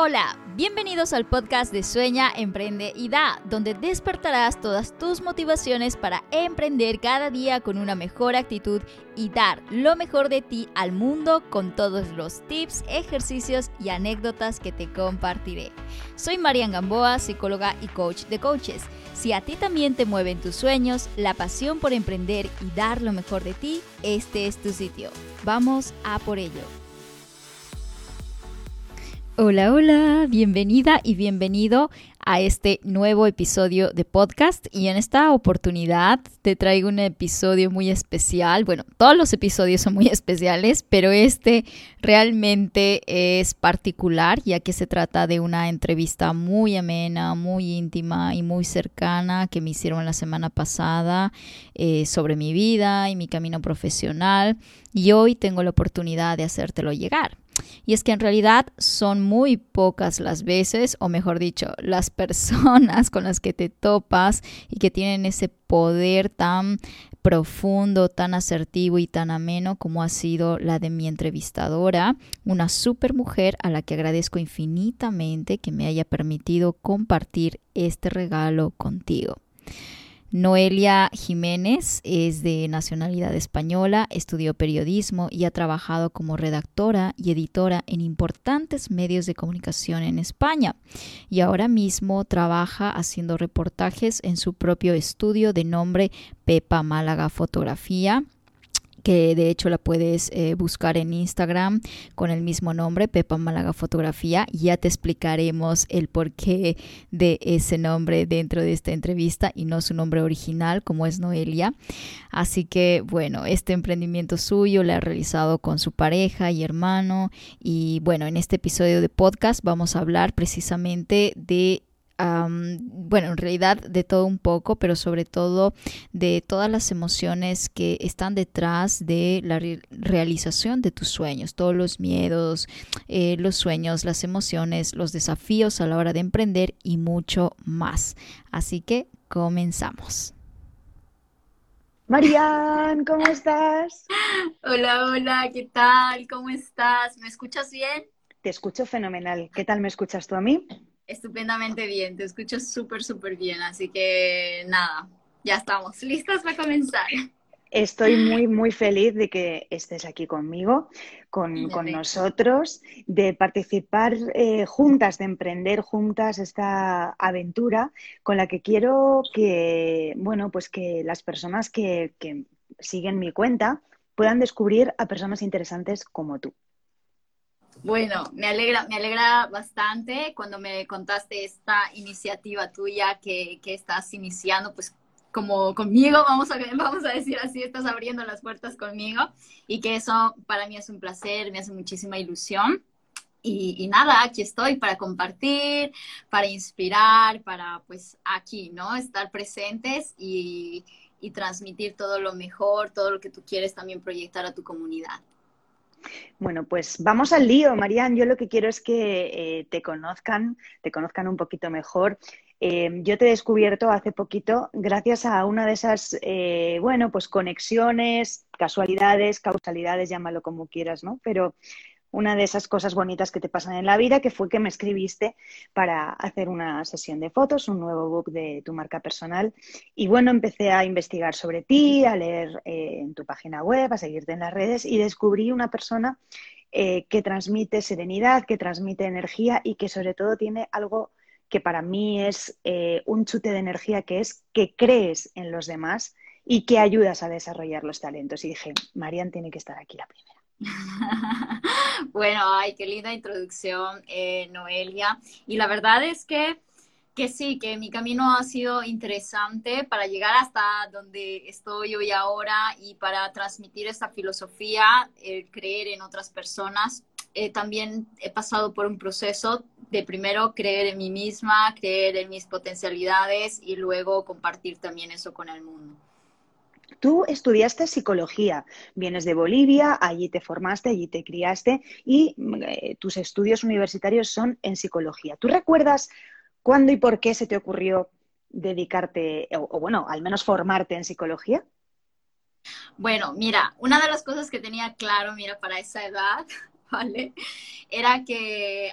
Hola, bienvenidos al podcast de Sueña, Emprende y Da, donde despertarás todas tus motivaciones para emprender cada día con una mejor actitud y dar lo mejor de ti al mundo con todos los tips, ejercicios y anécdotas que te compartiré. Soy Marian Gamboa, psicóloga y coach de coaches. Si a ti también te mueven tus sueños, la pasión por emprender y dar lo mejor de ti, este es tu sitio. Vamos a por ello. Hola, hola, bienvenida y bienvenido a este nuevo episodio de podcast y en esta oportunidad te traigo un episodio muy especial. Bueno, todos los episodios son muy especiales, pero este realmente es particular ya que se trata de una entrevista muy amena, muy íntima y muy cercana que me hicieron la semana pasada eh, sobre mi vida y mi camino profesional y hoy tengo la oportunidad de hacértelo llegar. Y es que en realidad son muy pocas las veces, o mejor dicho, las personas con las que te topas y que tienen ese poder tan profundo, tan asertivo y tan ameno como ha sido la de mi entrevistadora, una super mujer a la que agradezco infinitamente que me haya permitido compartir este regalo contigo. Noelia Jiménez es de nacionalidad española, estudió periodismo y ha trabajado como redactora y editora en importantes medios de comunicación en España. Y ahora mismo trabaja haciendo reportajes en su propio estudio de nombre Pepa Málaga Fotografía que de hecho la puedes eh, buscar en Instagram con el mismo nombre, Pepa Málaga Fotografía. Ya te explicaremos el porqué de ese nombre dentro de esta entrevista y no su nombre original como es Noelia. Así que bueno, este emprendimiento suyo lo ha realizado con su pareja y hermano y bueno, en este episodio de podcast vamos a hablar precisamente de bueno, en realidad de todo un poco, pero sobre todo de todas las emociones que están detrás de la realización de tus sueños, todos los miedos, eh, los sueños, las emociones, los desafíos a la hora de emprender y mucho más. Así que comenzamos. Marian, ¿cómo estás? Hola, hola, ¿qué tal? ¿Cómo estás? ¿Me escuchas bien? Te escucho fenomenal. ¿Qué tal me escuchas tú a mí? Estupendamente bien, te escucho súper, súper bien, así que nada, ya estamos listas para comenzar. Estoy muy, muy feliz de que estés aquí conmigo, con, nosotros, de participar eh, juntas, de emprender juntas esta aventura con la que quiero que, bueno, pues que las personas que, que siguen mi cuenta puedan descubrir a personas interesantes como tú. Bueno, me alegra, me alegra bastante cuando me contaste esta iniciativa tuya que, que estás iniciando, pues como conmigo, vamos a, vamos a decir así, estás abriendo las puertas conmigo y que eso para mí es un placer, me hace muchísima ilusión. Y, y, nada, aquí estoy para compartir, para inspirar, para pues aquí, ¿no? Estar presentes y, y transmitir todo lo mejor, todo lo que tú quieres también proyectar a tu comunidad. Bueno, pues vamos al lío, Marian. Yo lo que quiero es que eh, te conozcan, te conozcan un poquito mejor. Eh, yo te he descubierto hace poquito gracias a una de esas, eh, bueno, pues conexiones, casualidades, causalidades, llámalo como quieras, ¿no? Pero una de esas cosas bonitas que te pasan en la vida, que fue que me escribiste para hacer una sesión de fotos, un nuevo book de tu marca personal. Y bueno, empecé a investigar sobre ti, a leer eh, en tu página web, a seguirte en las redes y descubrí una persona eh, que transmite serenidad, que transmite energía y que sobre todo tiene algo que para mí es eh, un chute de energía, que es que crees en los demás y que ayudas a desarrollar los talentos. Y dije, Marian tiene que estar aquí la primera. bueno, ay, qué linda introducción, eh, Noelia. Y la verdad es que, que sí, que mi camino ha sido interesante para llegar hasta donde estoy hoy ahora y para transmitir esta filosofía, el creer en otras personas. Eh, también he pasado por un proceso de primero creer en mí misma, creer en mis potencialidades y luego compartir también eso con el mundo. Tú estudiaste psicología, vienes de Bolivia, allí te formaste, allí te criaste y eh, tus estudios universitarios son en psicología. ¿Tú recuerdas cuándo y por qué se te ocurrió dedicarte, o, bueno, al menos formarte en psicología? Bueno, mira, una de las cosas que tenía claro, mira, para esa edad, ¿vale? era que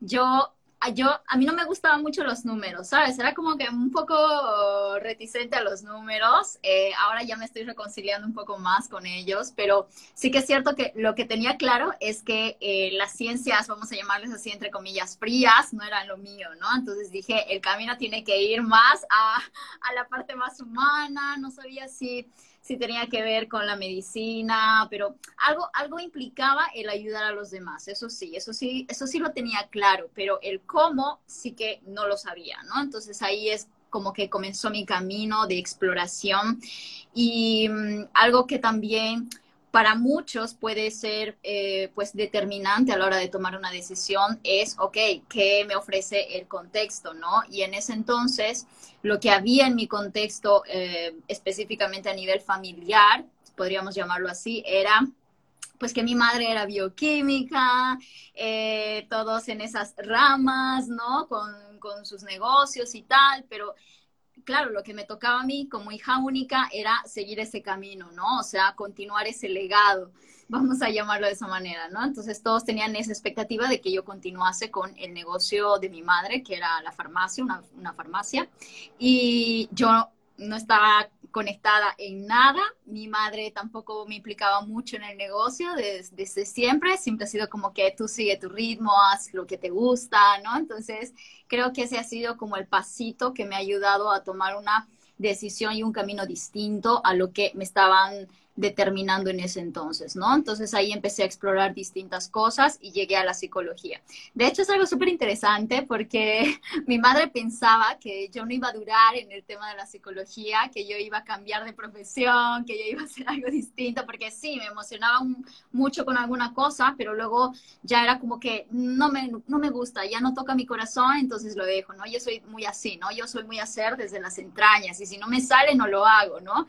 yo yo, a mí no me gustaban mucho los números, ¿sabes? Era como que un poco reticente a los números. Eh, ahora ya me estoy reconciliando un poco más con ellos, pero sí que es cierto que lo que tenía claro es que eh, las ciencias, vamos a llamarles así, entre comillas, frías, no eran lo mío, ¿no? Entonces dije, el camino tiene que ir más a, a la parte más humana, no sabía si si tenía que ver con la medicina, pero algo, algo implicaba el ayudar a los demás, eso sí, eso sí, eso sí lo tenía claro, pero el cómo sí que no lo sabía, ¿no? Entonces ahí es como que comenzó mi camino de exploración y mm, algo que también para muchos puede ser eh, pues determinante a la hora de tomar una decisión es, ok, ¿qué me ofrece el contexto? ¿no? Y en ese entonces, lo que había en mi contexto, eh, específicamente a nivel familiar, podríamos llamarlo así, era pues que mi madre era bioquímica, eh, todos en esas ramas, ¿no? Con, con sus negocios y tal, pero claro, lo que me tocaba a mí como hija única era seguir ese camino, ¿no? O sea, continuar ese legado, vamos a llamarlo de esa manera, ¿no? Entonces todos tenían esa expectativa de que yo continuase con el negocio de mi madre, que era la farmacia, una, una farmacia, y yo no estaba conectada en nada. Mi madre tampoco me implicaba mucho en el negocio desde, siempre. Siempre ha sido como que tú sigue tu ritmo, haz lo que te gusta, ¿no? Entonces, creo que ese ha sido como el pasito que me ha ayudado a tomar una decisión y un camino distinto a lo que me estaban determinando en ese entonces, ¿no? Entonces ahí empecé a explorar distintas cosas y llegué a la psicología. De hecho, es algo súper interesante porque mi madre pensaba que yo no iba a durar en el tema de la psicología, que yo iba a cambiar de profesión, que yo iba a hacer algo distinto, porque sí, me emocionaba mucho con alguna cosa, pero luego ya era como que no me, no me gusta, ya no toca mi corazón, entonces lo dejo, ¿no? Yo soy muy así, ¿no? Yo soy muy hacer desde las entrañas y si no me sale, no lo hago, ¿no?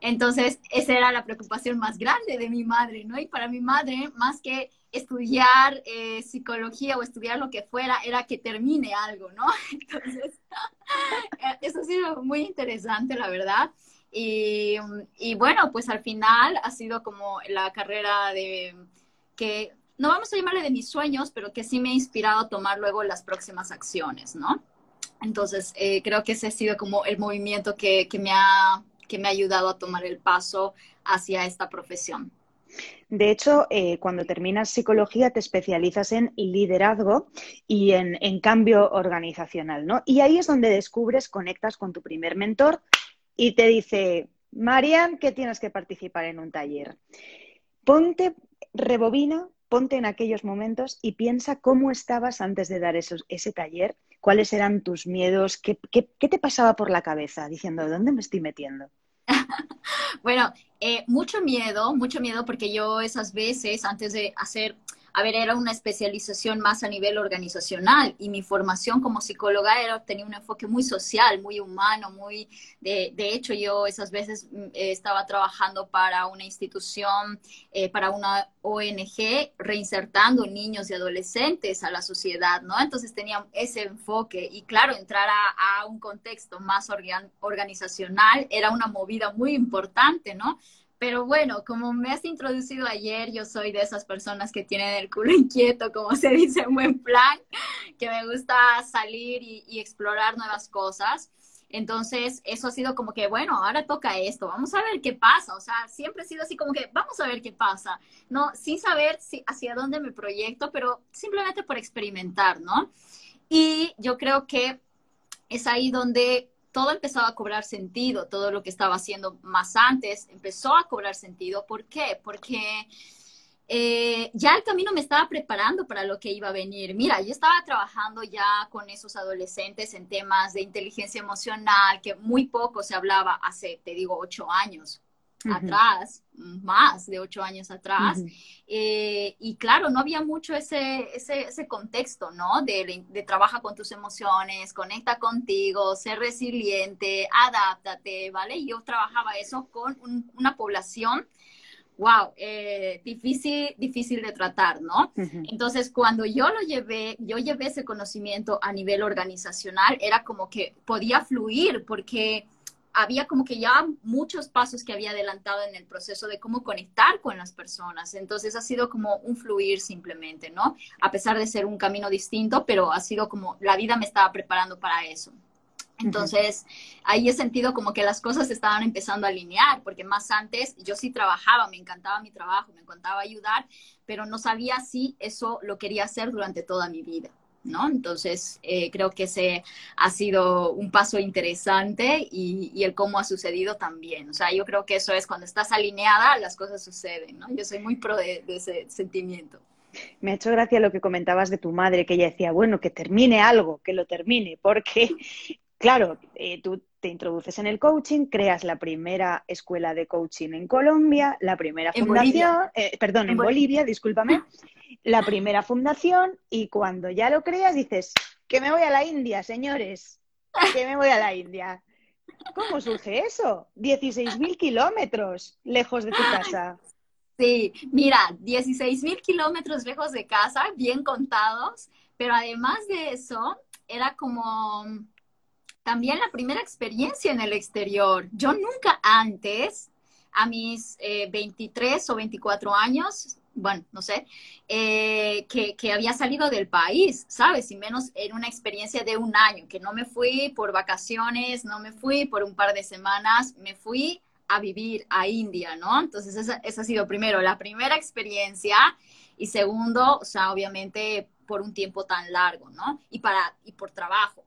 Entonces, esa era la preocupación más grande de mi madre, ¿no? Y para mi madre, más que estudiar eh, psicología o estudiar lo que fuera, era que termine algo, ¿no? Entonces, eso ha sido muy interesante, la verdad. Y, y, bueno, pues al final ha sido como la carrera de que, no vamos a llamarle de mis sueños, pero que sí me ha inspirado a tomar luego las próximas acciones, ¿no? Entonces, eh, creo que ese ha sido como el movimiento que, que me ha que me ha ayudado a tomar el paso hacia esta profesión. De hecho, eh, cuando terminas psicología te especializas en liderazgo y en, cambio organizacional, ¿no? Y ahí es donde descubres, conectas con tu primer mentor y te dice, Marian, que tienes que participar en un taller. Ponte, rebobina, ponte en aquellos momentos y piensa cómo estabas antes de dar ese taller, cuáles eran tus miedos, qué, qué te pasaba por la cabeza, diciendo, ¿dónde me estoy metiendo? bueno, eh, mucho miedo, mucho miedo porque yo esas veces, antes de hacer a ver, era una especialización más a nivel organizacional y mi formación como psicóloga era, tenía un enfoque muy social, muy humano, muy, de, de hecho yo esas veces mm, estaba trabajando para una institución, eh, para una ONG, reinsertando niños y adolescentes a la sociedad, ¿no? Entonces tenía ese enfoque y claro, entrar a, a un contexto más organizacional era una movida muy importante, ¿no? Pero bueno, como me has introducido ayer, yo soy de esas personas que tienen el culo inquieto, como se dice en buen plan, que me gusta salir y, explorar nuevas cosas. Entonces, eso ha sido como que, bueno, ahora toca esto, vamos a ver qué pasa. O sea, siempre ha sido así como que, vamos a ver qué pasa, ¿no? Sin saber si, hacia dónde me proyecto, pero simplemente por experimentar, ¿no? Y yo creo que es ahí donde todo empezó a cobrar sentido, todo lo que estaba haciendo más antes empezó a cobrar sentido. ¿Por qué? Porque eh, ya el camino me estaba preparando para lo que iba a venir. Mira, yo estaba trabajando ya con esos adolescentes en temas de inteligencia emocional, que muy poco se hablaba hace, te digo, ocho años atrás, más de ocho años atrás. Eh, y claro, no había mucho ese, ese, ese contexto, ¿no? De, de, trabaja con tus emociones, conecta contigo, ser resiliente, adáptate, ¿vale? Y yo trabajaba eso con una población wow, eh, difícil, difícil de tratar, ¿no? Entonces, cuando yo lo llevé, yo llevé ese conocimiento a nivel organizacional, era como que podía fluir porque había como que ya muchos pasos que había adelantado en el proceso de cómo conectar con las personas. Entonces ha sido como un fluir simplemente, ¿no? A pesar de ser un camino distinto, pero ha sido como la vida me estaba preparando para eso. Entonces, ahí he sentido como que las cosas estaban empezando a alinear, porque más antes yo sí trabajaba, me encantaba mi trabajo, me encantaba ayudar, pero no sabía si eso lo quería hacer durante toda mi vida. ¿No? Entonces, eh, creo que ese ha sido un paso interesante y, el cómo ha sucedido también. O sea, yo creo que eso es cuando estás alineada, las cosas suceden, ¿no? Yo soy muy pro de, ese sentimiento. Me ha hecho gracia lo que comentabas de tu madre, que ella decía, bueno, que termine algo, que lo termine, porque, claro, eh, tú te introduces en el coaching, creas la primera escuela de coaching en Colombia, la primera fundación, eh, perdón, en, Bolivia, discúlpame, la primera fundación y cuando ya lo creas dices, que me voy a la India, señores, que me voy a la India. ¿Cómo surge eso? 16.000 kilómetros lejos de tu casa. Sí, mira, 16.000 kilómetros lejos de casa, bien contados, pero además de eso, era como también la primera experiencia en el exterior. Yo nunca antes, a mis 23 eh, o 24 años, bueno, no sé, eh, que, había salido del país, ¿sabes? Y menos en una experiencia de un año, que no me fui por vacaciones, no me fui por un par de semanas, me fui a vivir a India, ¿no? Entonces, esa, esa ha sido primero la primera experiencia y segundo, o sea, obviamente por un tiempo tan largo, ¿no? Y, para, y por trabajo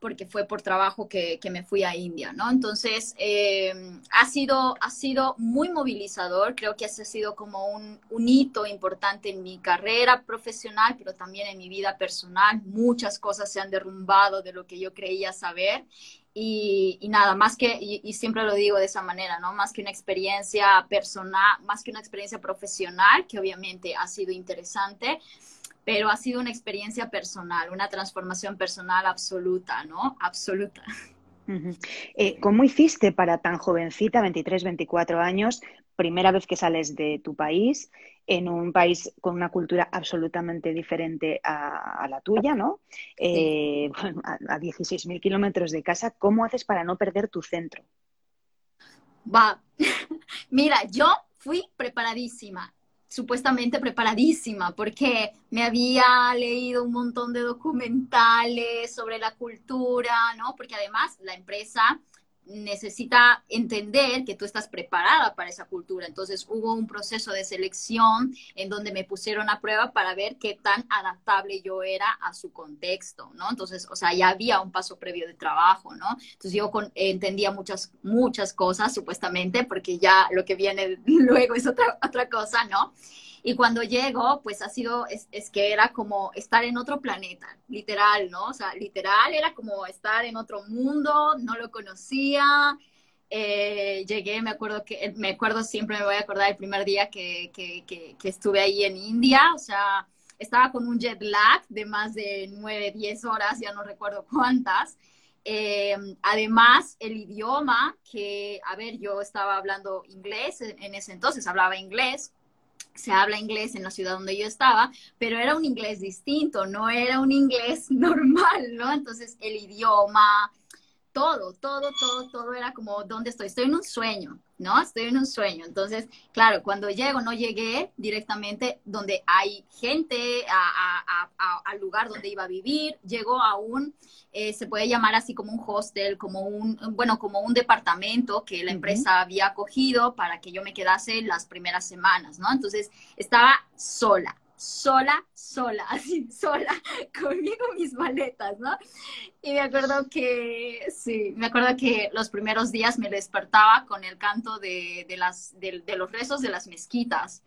porque fue por trabajo que, me fui a India, ¿no? Entonces, eh, ha, sido, ha sido muy movilizador, creo que ese ha sido como un, hito importante en mi carrera profesional, pero también en mi vida personal. Muchas cosas se han derrumbado de lo que yo creía saber y, nada, más que, y, y, siempre lo digo de esa manera, ¿no? Más que una experiencia personal, más que una experiencia profesional, que obviamente ha sido interesante, pero ha sido una experiencia personal, una transformación personal absoluta, ¿no? Absoluta. Eh, ¿Cómo hiciste para tan jovencita, 23, 24 años, primera vez que sales de tu país, en un país con una cultura absolutamente diferente a, la tuya, ¿no? Eh, a, a 16.000 kilómetros de casa, ¿cómo haces para no perder tu centro? Va, mira, yo fui preparadísima supuestamente preparadísima porque me había leído un montón de documentales sobre la cultura, ¿no? Porque además la empresa necesita entender que tú estás preparada para esa cultura. Entonces hubo un proceso de selección en donde me pusieron a prueba para ver qué tan adaptable yo era a su contexto, ¿no? Entonces, o sea, ya había un paso previo de trabajo, ¿no? Entonces yo entendía muchas, muchas cosas supuestamente porque ya lo que viene luego es otra, otra cosa, ¿no? Y cuando llego, pues ha sido, es, que era como estar en otro planeta, literal, ¿no? O sea, literal era como estar en otro mundo, no lo conocía. Eh, llegué, me acuerdo que, me acuerdo siempre, me voy a acordar el primer día que, que, que, estuve ahí en India, o sea, estaba con un jet lag de más de 9, 10 horas, ya no recuerdo cuántas. Eh, además, el idioma, que, a ver, yo estaba hablando inglés, en ese entonces hablaba inglés, se habla inglés en la ciudad donde yo estaba, pero era un inglés distinto, no era un inglés normal, ¿no? Entonces el idioma, todo, todo, todo, todo era como, ¿dónde estoy? Estoy en un sueño, ¿no? Estoy en un sueño. Entonces, claro, cuando llego, no llegué directamente donde hay gente, al lugar donde iba a vivir, llego a un, eh, se puede llamar así como un hostel, como un, bueno, como un departamento que la empresa había acogido para que yo me quedase las primeras semanas, ¿no? Entonces, estaba sola, sola, sola, así, sola, conmigo mis maletas, ¿no? Y me acuerdo que, sí, me acuerdo que los primeros días me despertaba con el canto de, las, de, los rezos de las mezquitas.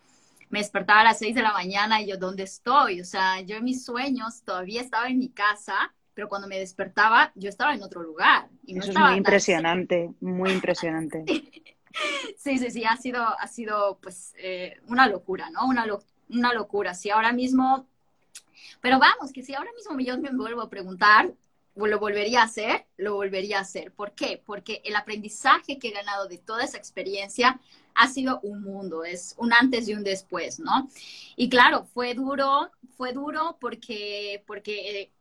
Me despertaba a las seis de la mañana y yo, ¿dónde estoy? O sea, yo en mis sueños todavía estaba en mi casa, pero cuando me despertaba yo estaba en otro lugar. Y Eso es muy impresionante, muy impresionante. Sí, sí, sí, ha sido, ha sido pues eh, una locura, ¿no? Una, locura una locura. Si ahora mismo, pero vamos, que si ahora mismo yo me vuelvo a preguntar, lo volvería a hacer, lo volvería a hacer. ¿Por qué? Porque el aprendizaje que he ganado de toda esa experiencia ha sido un mundo, es un antes y un después, ¿no? Y claro, fue duro, fue duro porque, porque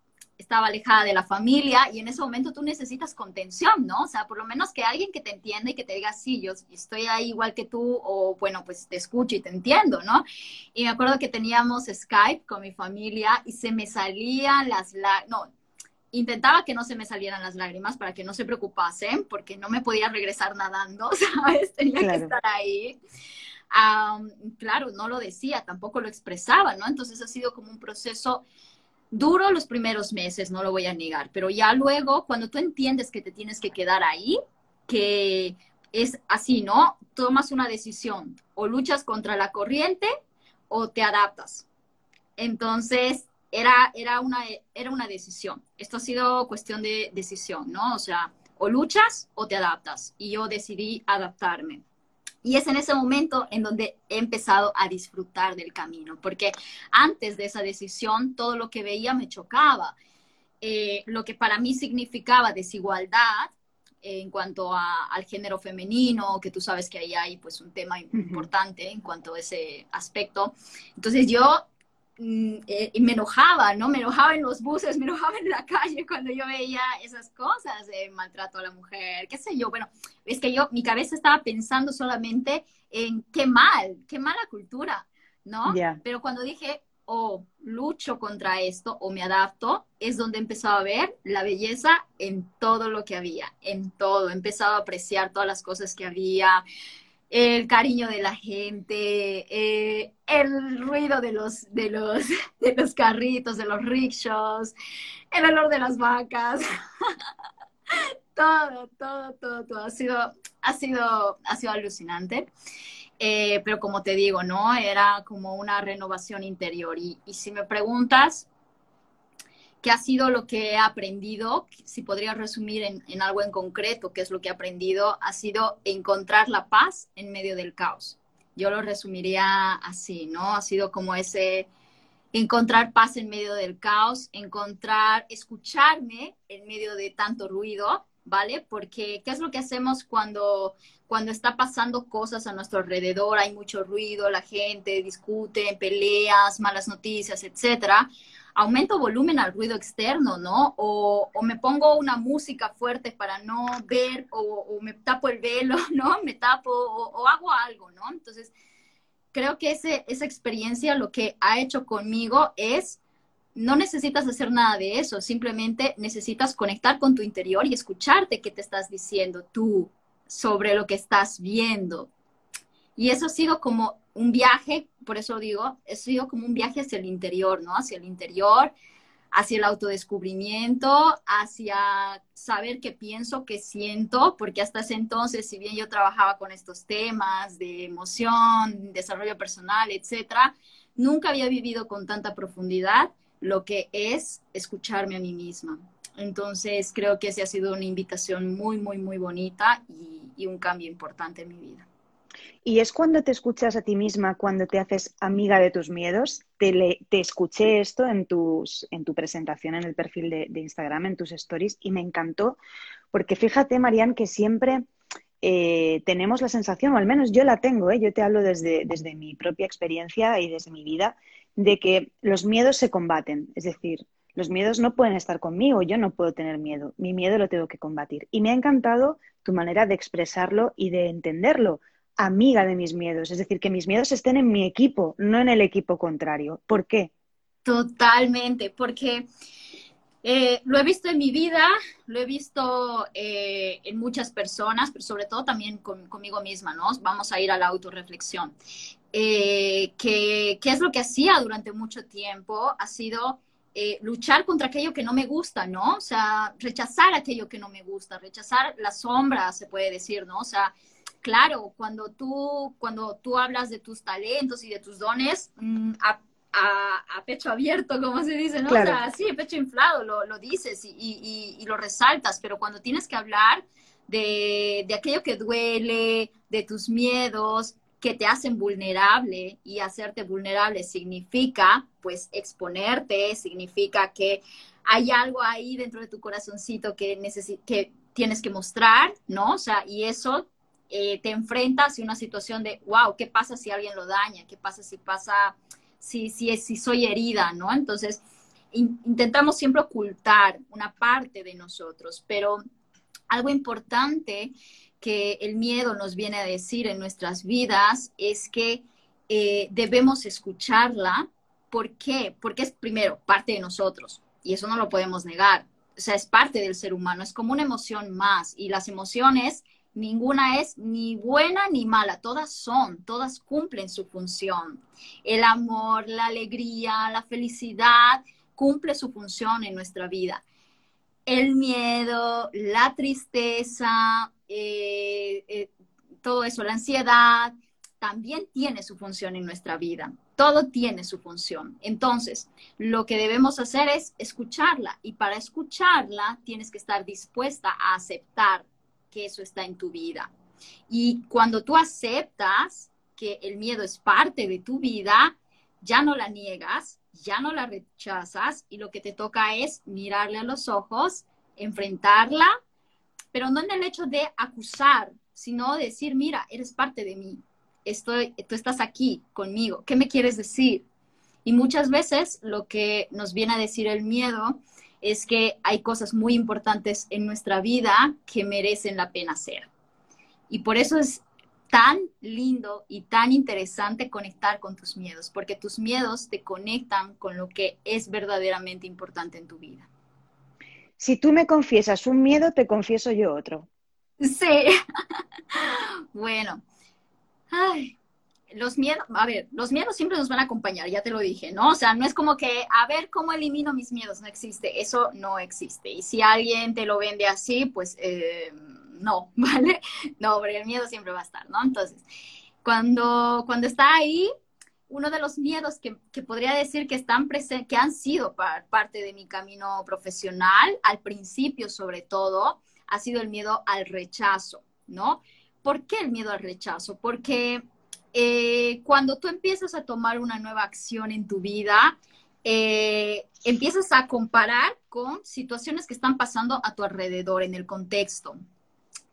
estaba alejada de la familia y en ese momento tú necesitas contención, ¿no? O sea, por lo menos que alguien que te entienda y que te diga, sí, yo estoy ahí igual que tú o bueno, pues te escucho y te entiendo, ¿no? Y me acuerdo que teníamos Skype con mi familia y se me salían las, no, intentaba que no se me salieran las lágrimas para que no se preocupasen porque no me podía regresar nadando, ¿sabes? Tenía que estar ahí. claro, no lo decía, tampoco lo expresaba, ¿no? Entonces ha sido como un proceso Duro los primeros meses, no lo voy a negar, pero ya luego, cuando tú entiendes que te tienes que quedar ahí, que es así, ¿no? Tomas una decisión, o luchas contra la corriente o te adaptas. Entonces, era, era, una, era una decisión. Esto ha sido cuestión de decisión, ¿no? O sea, o luchas o te adaptas. Y yo decidí adaptarme. Y es en ese momento en donde he empezado a disfrutar del camino, porque antes de esa decisión todo lo que veía me chocaba. Eh, lo que para mí significaba desigualdad en cuanto al género femenino, que tú sabes que ahí hay pues un tema importante en cuanto a ese aspecto. Entonces yo eh, y me enojaba, ¿no? Me enojaba en los buses, me enojaba en la calle cuando yo veía esas cosas, de maltrato a la mujer, qué sé yo. Bueno, es que yo, mi cabeza estaba pensando solamente en qué mal, qué mala cultura, ¿no? Pero cuando dije, oh, lucho contra esto o me adapto, es donde empezaba a ver la belleza en todo lo que había, en todo. Empezaba a apreciar todas las cosas que había, el cariño de la gente, eh, el ruido de los, de, los, de los carritos, de los rickshaws, el olor de las vacas. todo, todo, todo, todo. Ha sido, ha sido, ha sido alucinante. Eh, pero como te digo, ¿no? Era como una renovación interior. Y, y si me preguntas, ¿Qué ha sido lo que he aprendido? Si podría resumir en, algo en concreto, ¿qué es lo que he aprendido? Ha sido encontrar la paz en medio del caos. Yo lo resumiría así, ¿no? Ha sido como ese encontrar paz en medio del caos, encontrar, escucharme en medio de tanto ruido, ¿vale? Porque ¿qué es lo que hacemos cuando, cuando está pasando cosas a nuestro alrededor? Hay mucho ruido, la gente discute, peleas, malas noticias, etcétera aumento volumen al ruido externo, ¿no? O, me pongo una música fuerte para no ver, o, me tapo el velo, ¿no? Me tapo, o, hago algo, ¿no? Entonces, creo que ese, esa experiencia lo que ha hecho conmigo es, no necesitas hacer nada de eso, simplemente necesitas conectar con tu interior y escucharte qué te estás diciendo tú sobre lo que estás viendo. Y eso ha sido como un viaje, por eso digo, ha sido como un viaje hacia el interior, ¿no? Hacia el interior, hacia el autodescubrimiento, hacia saber qué pienso, qué siento, porque hasta ese entonces, si bien yo trabajaba con estos temas de emoción, desarrollo personal, etcétera, nunca había vivido con tanta profundidad lo que es escucharme a mí misma. Entonces, creo que esa ha sido una invitación muy, muy, muy bonita y un cambio importante en mi vida. Y es cuando te escuchas a ti misma, cuando te haces amiga de tus miedos. Te, te escuché esto en, tus, en tu presentación en el perfil de, Instagram, en tus stories, y me encantó, porque fíjate, Marian, que siempre eh, tenemos la sensación, o al menos yo la tengo, ¿eh? yo te hablo desde, desde mi propia experiencia y desde mi vida, de que los miedos se combaten. Es decir, los miedos no pueden estar conmigo, yo no puedo tener miedo, mi miedo lo tengo que combatir. Y me ha encantado tu manera de expresarlo y de entenderlo, amiga de mis miedos, es decir, que mis miedos estén en mi equipo, no en el equipo contrario. ¿Por qué? Totalmente, porque eh, lo he visto en mi vida, lo he visto eh, en muchas personas, pero sobre todo también conmigo misma, ¿no? Vamos a ir a la autorreflexión. Eh, ¿Qué es lo que hacía durante mucho tiempo? Ha sido luchar contra aquello que no me gusta, ¿no? O sea, rechazar aquello que no me gusta, rechazar la sombra, se puede decir, ¿no? O sea, claro, cuando tú, cuando tú hablas de tus talentos y de tus dones, mm, a, pecho abierto, como se dice, ¿no? O sea, sí, pecho inflado, lo, dices y, lo resaltas, pero cuando tienes que hablar de, de aquello que duele, de tus miedos, que te hacen vulnerable y hacerte vulnerable significa pues exponerte, significa que hay algo ahí dentro de tu corazoncito que, que tienes que mostrar, ¿no? O sea, y eso eh, te enfrentas a una situación de, wow, ¿qué pasa si alguien lo daña? ¿Qué pasa si pasa, si, si, si soy herida, ¿no? Entonces, intentamos siempre ocultar una parte de nosotros, pero algo importante que el miedo nos viene a decir en nuestras vidas es que eh, debemos escucharla. ¿Por qué? Porque es primero parte de nosotros y eso no lo podemos negar. O sea, es parte del ser humano, es como una emoción más y las emociones ninguna es ni buena ni mala, todas son, todas cumplen su función. El amor, la alegría, la felicidad cumple su función en nuestra vida. El miedo, la tristeza, eh, eh, todo eso, la ansiedad, también tiene su función en nuestra vida. Todo tiene su función. Entonces, lo que debemos hacer es escucharla y para escucharla tienes que estar dispuesta a aceptar que eso está en tu vida. Y cuando tú aceptas que el miedo es parte de tu vida, ya no la niegas, ya no la rechazas y lo que te toca es mirarle a los ojos, enfrentarla, pero no en el hecho de acusar, sino decir, mira, eres parte de mí, estoy, tú estás aquí conmigo, ¿qué me quieres decir? Y muchas veces lo que nos viene a decir el miedo es que hay cosas muy importantes en nuestra vida que merecen la pena hacer. Y por eso es tan lindo y tan interesante conectar con tus miedos, porque tus miedos te conectan con lo que es verdaderamente importante en tu vida. Si tú me confiesas un miedo, te confieso yo otro. Sí. bueno. Ay, los miedos, a ver, los miedos siempre nos van a acompañar, ya te lo dije, ¿no? O sea, no es como que, a ver, ¿cómo elimino mis miedos? No existe, eso no existe. Y si alguien te lo vende así, pues eh, no, ¿vale? No, porque el miedo siempre va a estar, ¿no? Entonces, cuando, cuando está ahí, uno de los miedos que, que podría decir que están presentes, que han sido parte de mi camino profesional, al principio sobre todo, ha sido el miedo al rechazo, ¿no? ¿Por qué el miedo al rechazo? Porque eh, cuando tú empiezas a tomar una nueva acción en tu vida, eh, empiezas a comparar con situaciones que están pasando a tu alrededor, en el contexto,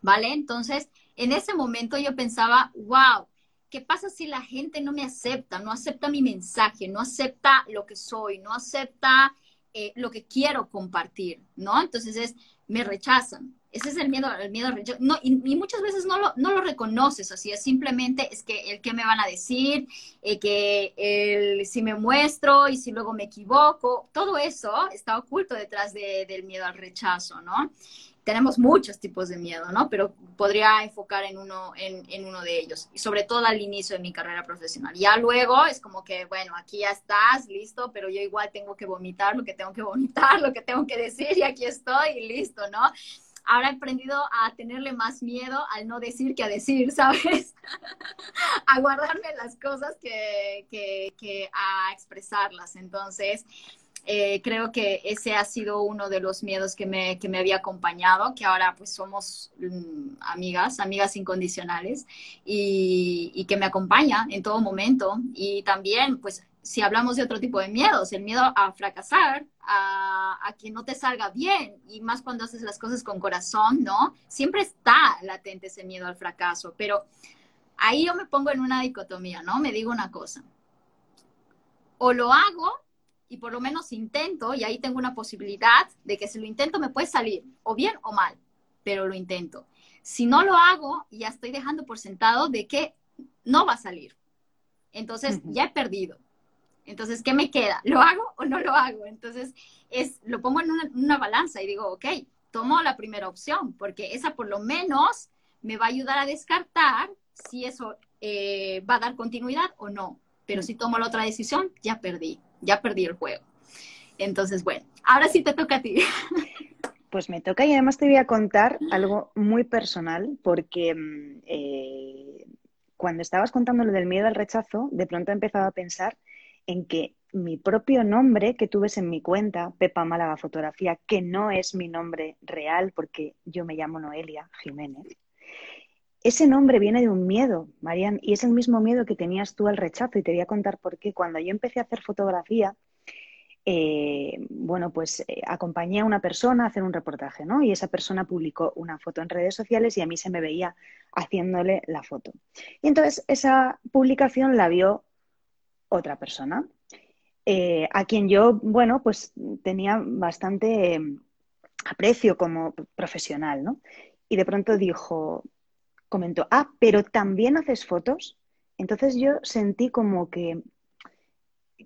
¿vale? Entonces, en ese momento yo pensaba, wow, ¿qué pasa si la gente no me acepta, no acepta mi mensaje, no acepta lo que soy, no acepta eh, lo que quiero compartir, ¿no? Entonces es, me rechazan. Ese es el miedo, el miedo no, y, muchas veces no lo, no lo reconoces, así es simplemente es que el que me van a decir, eh, que el, si me muestro y si luego me equivoco, todo eso está oculto detrás del miedo al rechazo, ¿no? Tenemos muchos tipos de miedo, ¿no? Pero podría enfocar en uno, en, uno de ellos, y sobre todo al inicio de mi carrera profesional. Ya luego es como que, bueno, aquí ya estás, listo, pero yo igual tengo que vomitar lo que tengo que vomitar, lo que tengo que decir, y aquí estoy, y listo, ¿no? ahora he aprendido a tenerle más miedo al no decir que a decir, ¿sabes? a guardarme las cosas que, que, a expresarlas. Entonces, eh, creo que ese ha sido uno de los miedos que me, que me había acompañado, que ahora pues somos mm, amigas, amigas incondicionales y, y, que me acompaña en todo momento. Y también pues si hablamos de otro tipo de miedos, el miedo a fracasar, a, a, que no te salga bien, y más cuando haces las cosas con corazón, ¿no? Siempre está latente ese miedo al fracaso, pero ahí yo me pongo en una dicotomía, ¿no? Me digo una cosa, o lo hago y por lo menos intento, y ahí tengo una posibilidad de que si lo intento me puede salir, o bien o mal, pero lo intento. Si no lo hago, ya estoy dejando por sentado de que no va a salir. Entonces, ya he perdido. Entonces, ¿qué me queda? ¿Lo hago o no lo hago? Entonces, es, lo pongo en una, balanza y digo, ok, tomo la primera opción, porque esa por lo menos me va a ayudar a descartar si eso eh, va a dar continuidad o no. Pero si tomo la otra decisión, ya perdí, ya perdí el juego. Entonces, bueno, ahora sí te toca a ti. Pues me toca y además te voy a contar algo muy personal, porque mm, eh, cuando estabas contando lo del miedo al rechazo, de pronto he empezado a pensar en que mi propio nombre que tú ves en mi cuenta, Pepa Málaga Fotografía, que no es mi nombre real porque yo me llamo Noelia Jiménez, ese nombre viene de un miedo, Marian, y es el mismo miedo que tenías tú al rechazo. Y te voy a contar por qué. Cuando yo empecé a hacer fotografía, eh, bueno, pues eh, acompañé a una persona a hacer un reportaje, ¿no? Y esa persona publicó una foto en redes sociales y a mí se me veía haciéndole la foto. Y entonces esa publicación la vio otra persona. eh, a quien yo, bueno, pues tenía bastante em, aprecio como profesional, ¿no? Y de pronto dijo, comentó, ah, pero también haces fotos. Entonces yo sentí como que,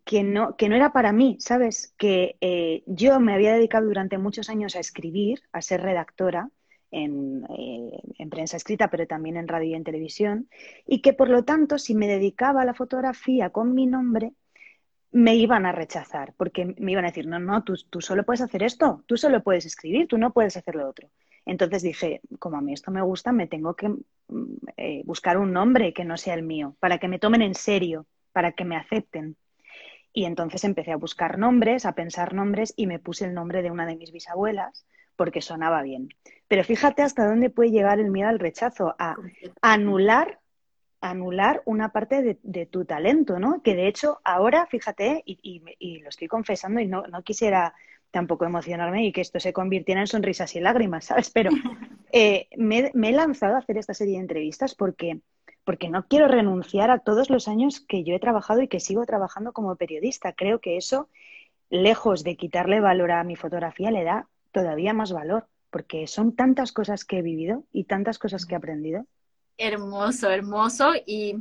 que, no, que no era para mí, ¿sabes? Que eh, yo me había dedicado durante muchos años a escribir, a ser redactora, en, eh, en, prensa escrita, pero también en radio y en televisión, y que por lo tanto, si me dedicaba a la fotografía con mi nombre, me iban a rechazar, porque me iban a decir, no, no, tú, tú solo puedes hacer esto, tú solo puedes escribir, tú no puedes hacer lo otro. Entonces dije, como a mí esto me gusta, me tengo que mm, eh, buscar un nombre que no sea el mío, para que me tomen en serio, para que me acepten. Y entonces empecé a buscar nombres, a pensar nombres y me puse el nombre de una de mis bisabuelas porque sonaba bien. Pero fíjate hasta dónde puede llegar el miedo al rechazo, a anular anular una parte de, tu talento, ¿no? Que de hecho ahora, fíjate, y, lo estoy confesando y no, quisiera tampoco emocionarme y que esto se convirtiera en sonrisas y lágrimas, ¿sabes? Pero eh, me, he lanzado a hacer esta serie de entrevistas porque, porque no quiero renunciar a todos los años que yo he trabajado y que sigo trabajando como periodista. Creo que eso, lejos de quitarle valor a mi fotografía, le da todavía más valor, porque son tantas cosas que he vivido y tantas cosas que he aprendido. Hermoso, hermoso. Y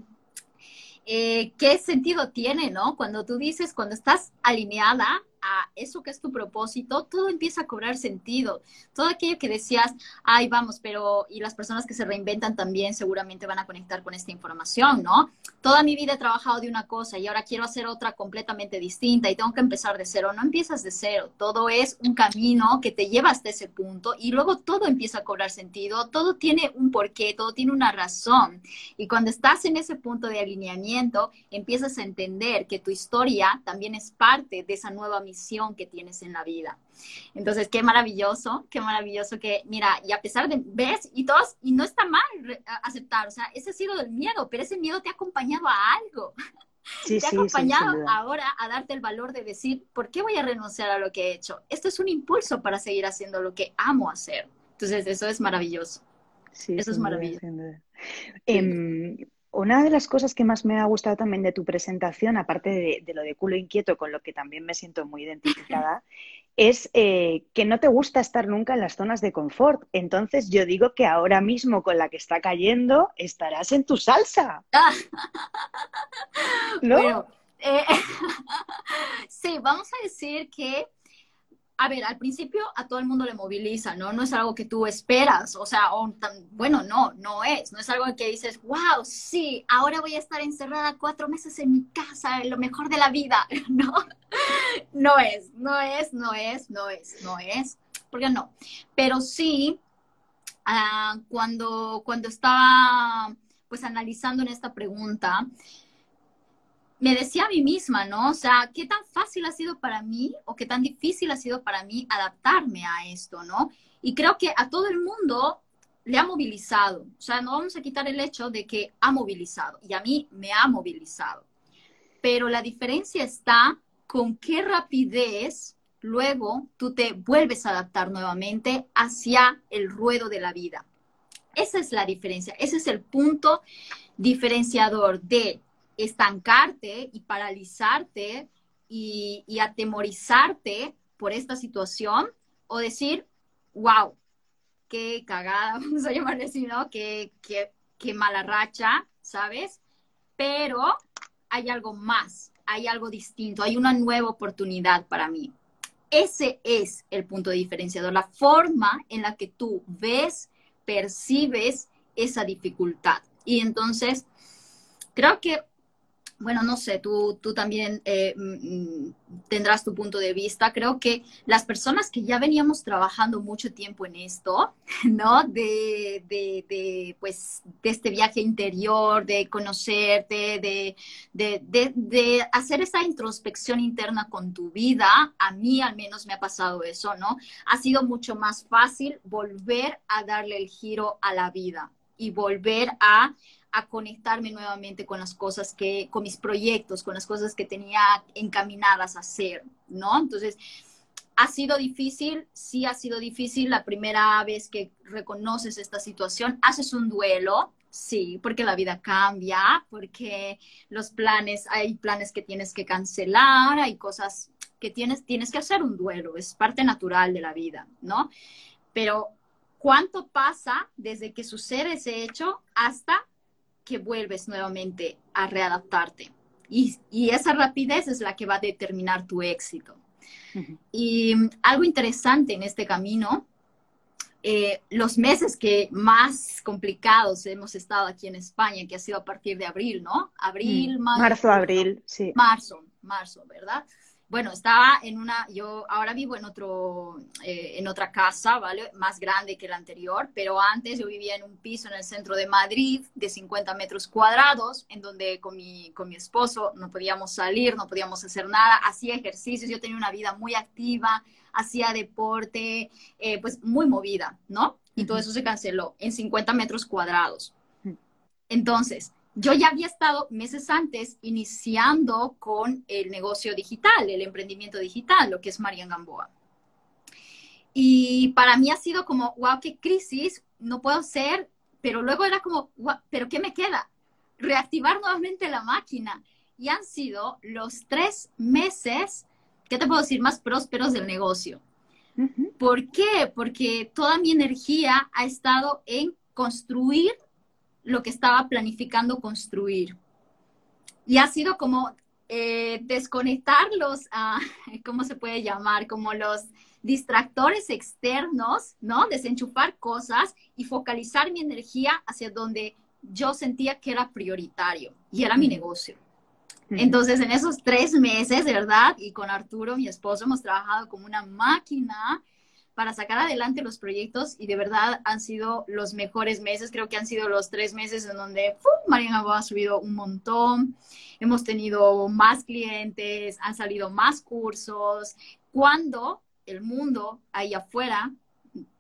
eh, qué sentido tiene, ¿no? Cuando tú dices, cuando estás alineada a eso que es tu propósito, todo empieza a cobrar sentido. Todo aquello que decías, ay, vamos, pero y las personas que se reinventan también seguramente van a conectar con esta información, ¿no? Toda mi vida he trabajado de una cosa y ahora quiero hacer otra completamente distinta y tengo que empezar de cero. No empiezas de cero, todo es un camino que te lleva hasta ese punto y luego todo empieza a cobrar sentido, todo tiene un porqué, todo tiene una razón. Y cuando estás en ese punto de alineamiento, empiezas a entender que tu historia también es parte de esa nueva misión que tienes en la vida. Entonces, qué maravilloso, qué maravilloso que, mira, y a pesar de, ves, y todos, y no está mal aceptar, o sea, ese ha sido el miedo, pero ese miedo te ha acompañado a algo. te ha acompañado ahora a darte el valor de decir, ¿por qué voy a renunciar a lo que he hecho? Esto es un impulso para seguir haciendo lo que amo hacer. Entonces, eso es maravilloso. Sí, eso es maravilloso. Em, una de las cosas que más me ha gustado también de tu presentación, aparte de, lo de culo inquieto, con lo que también me siento muy identificada, es eh, que no te gusta estar nunca en las zonas de confort. Entonces yo digo que ahora mismo con la que está cayendo estarás en tu salsa. ¿No? Eh, sí, vamos a decir que a ver, al principio a todo el mundo le moviliza, ¿no? No es algo que tú esperas, o sea, bueno, no, no es, no es algo que dices, wow, sí, ahora voy a estar encerrada cuatro meses en mi casa, lo mejor de la vida, ¿no? No es, no es, no es, no es, no es, porque no. Pero sí, ah, cuando, cuando estaba pues analizando en esta pregunta, me decía a mí misma, ¿no? O sea, ¿qué tan fácil ha sido para mí o qué tan difícil ha sido para mí adaptarme a esto, ¿no? Y creo que a todo el mundo le ha movilizado. O sea, no vamos a quitar el hecho de que ha movilizado y a mí me ha movilizado. Pero la diferencia está con qué rapidez luego tú te vuelves a adaptar nuevamente hacia el ruedo de la vida. Esa es la diferencia, ese es el punto diferenciador de estancarte y paralizarte y, atemorizarte por esta situación o decir, wow, qué cagada, vamos a llamarle así, ¿no? Qué, qué, qué mala racha, ¿sabes? Pero hay algo más, hay algo distinto, hay una nueva oportunidad para mí. Ese es el punto diferenciador, la forma en la que tú ves, percibes esa dificultad. Y entonces, creo que bueno, no sé, tú, tú también eh, mm, mm, tendrás tu punto de vista. Creo que las personas que ya veníamos trabajando mucho tiempo en esto, ¿no? De, de, de pues, de este viaje interior, de conocerte, de, de, de, hacer esa introspección interna con tu vida, a mí al menos me ha pasado eso, ¿no? Ha sido mucho más fácil volver a darle el giro a la vida y volver a a conectarme nuevamente con las cosas que, con mis proyectos, con las cosas que tenía encaminadas a hacer, ¿no? Entonces, ha sido difícil, sí ha sido difícil la primera vez que reconoces esta situación, haces un duelo, Sí, porque la vida cambia, porque los planes, hay planes que tienes que cancelar, hay cosas que tienes, tienes que hacer un duelo, es parte natural de la vida, ¿no? Pero ¿cuánto pasa desde que sucede ese hecho hasta que vuelves nuevamente a readaptarte? Y, y esa rapidez es la que va a determinar tu éxito. Y algo interesante en este camino eh, los meses que más complicados hemos estado aquí en España, que ha sido a partir de abril, ¿no? Abril, mm, marzo, abril, sí. Marzo, marzo, ¿verdad? Bueno, estaba en una, yo ahora vivo en otro, eh, en otra casa, ¿vale? Más grande que la anterior, pero antes yo vivía en un piso en el centro de Madrid de 50 metros cuadrados, en donde con mi, con mi esposo no podíamos salir, no podíamos hacer nada, hacía ejercicios, yo tenía una vida muy activa, hacía deporte, eh, pues muy movida, ¿no? Y todo eso se canceló en 50 metros cuadrados. Entonces, yo ya había estado meses antes iniciando con el negocio digital, el emprendimiento digital, lo que es Marian Gamboa. Y para mí ha sido como, wow, qué crisis, no puedo ser, pero luego era como, wow, pero ¿qué me queda? Reactivar nuevamente la máquina. Y han sido los tres meses, ¿qué te puedo decir? Más prósperos del negocio. ¿Por qué? Porque toda mi energía ha estado en construir lo que estaba planificando construir. Y ha sido como eh, ¿cómo se puede llamar? Como los distractores externos, ¿no? Desenchufar cosas y focalizar mi energía hacia donde yo sentía que era prioritario y era mi negocio. Entonces, en esos tres meses, de verdad, y con Arturo, mi esposo, hemos trabajado como una máquina para sacar adelante los proyectos y de verdad han sido los mejores meses. Creo que han sido los tres meses en donde Mariana ha subido un montón. Hemos tenido más clientes, han salido más cursos. Cuando el mundo ahí afuera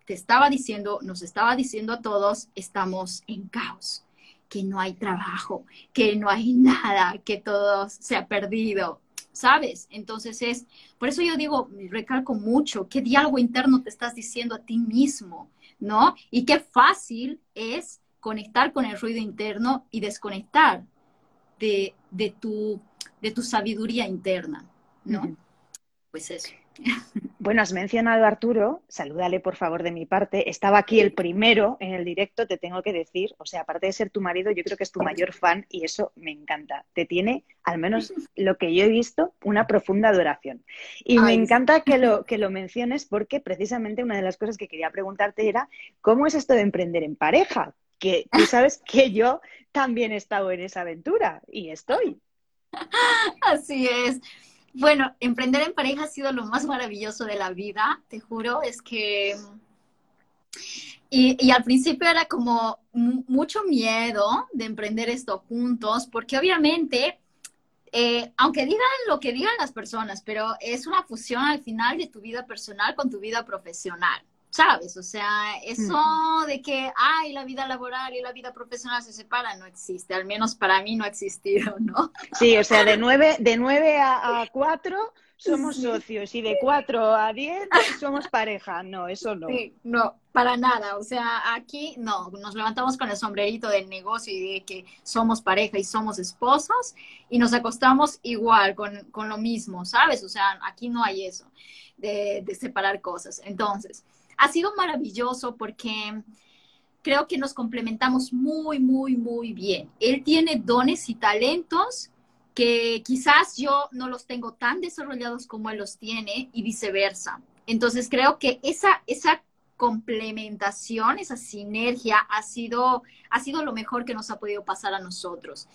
te estaba diciendo, nos estaba diciendo a todos, estamos en caos, que no hay trabajo, que no hay nada, que todo se ha perdido. ¿Sabes? Entonces es, por eso yo digo, recalco mucho, qué diálogo interno te estás diciendo a ti mismo, ¿no? Y qué fácil es conectar con el ruido interno y desconectar de, de, tu, de tu sabiduría interna, ¿no? Pues eso. Bueno, has mencionado a Arturo, salúdale por favor de mi parte. Estaba aquí el primero en el directo, te tengo que decir. O sea, aparte de ser tu marido, yo creo que es tu mayor fan y eso me encanta. Te tiene, al menos lo que yo he visto, una profunda adoración. Y me encanta que lo, que lo menciones porque precisamente una de las cosas que quería preguntarte era, ¿cómo es esto de emprender en pareja? Que tú sabes que yo también he estado en esa aventura y estoy. Así es. Bueno, emprender en pareja ha sido lo más maravilloso de la vida, te juro, es que... Y, al principio era como mucho miedo de emprender esto juntos, porque obviamente, eh, aunque digan lo que digan las personas, pero es una fusión al final de tu vida personal con tu vida profesional. ¿Sabes? O sea, eso de que, ay, la vida laboral y la vida profesional se separan no existe, al menos para mí no ha existido, ¿no? Sí, o sea, de nueve, de nueve a, cuatro somos socios y de cuatro a diez somos pareja, no, eso no. Sí, no, para nada, o sea, aquí no, nos levantamos con el sombrerito del negocio y de que somos pareja y somos esposos y nos acostamos igual, con, con lo mismo, ¿sabes? O sea, aquí no hay eso de, de separar cosas. Entonces, ha sido maravilloso porque creo que nos complementamos muy, muy, muy bien. Él tiene dones y talentos que quizás yo no los tengo tan desarrollados como él los tiene y viceversa. Entonces creo que esa, esa complementación, esa sinergia ha sido, ha sido lo mejor que nos ha podido pasar a nosotros.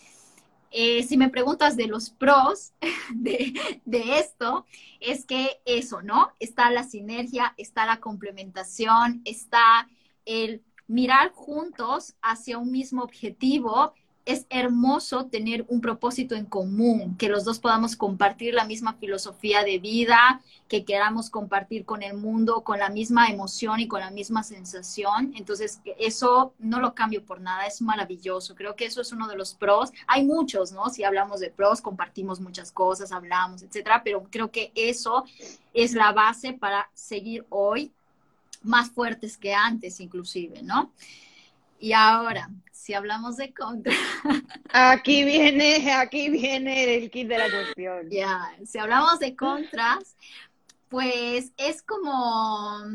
Eh, si me preguntas de los pros de, esto, es que eso, ¿no? Está la sinergia, está la complementación, está el mirar juntos hacia un mismo objetivo es hermoso tener un propósito en común, que los dos podamos compartir la misma filosofía de vida, que queramos compartir con el mundo con la misma emoción y con la misma sensación. Entonces, eso no lo cambio por nada, es maravilloso. Creo que eso es uno de los pros. Hay muchos, ¿no? Si hablamos de pros, compartimos muchas cosas, hablamos, etcétera, pero creo que eso es la base para seguir hoy más fuertes que antes, inclusive, ¿no? Y ahora, si hablamos de contra. Aquí viene, aquí viene el kit de la cuestión. Ya, si hablamos de contras, pues es como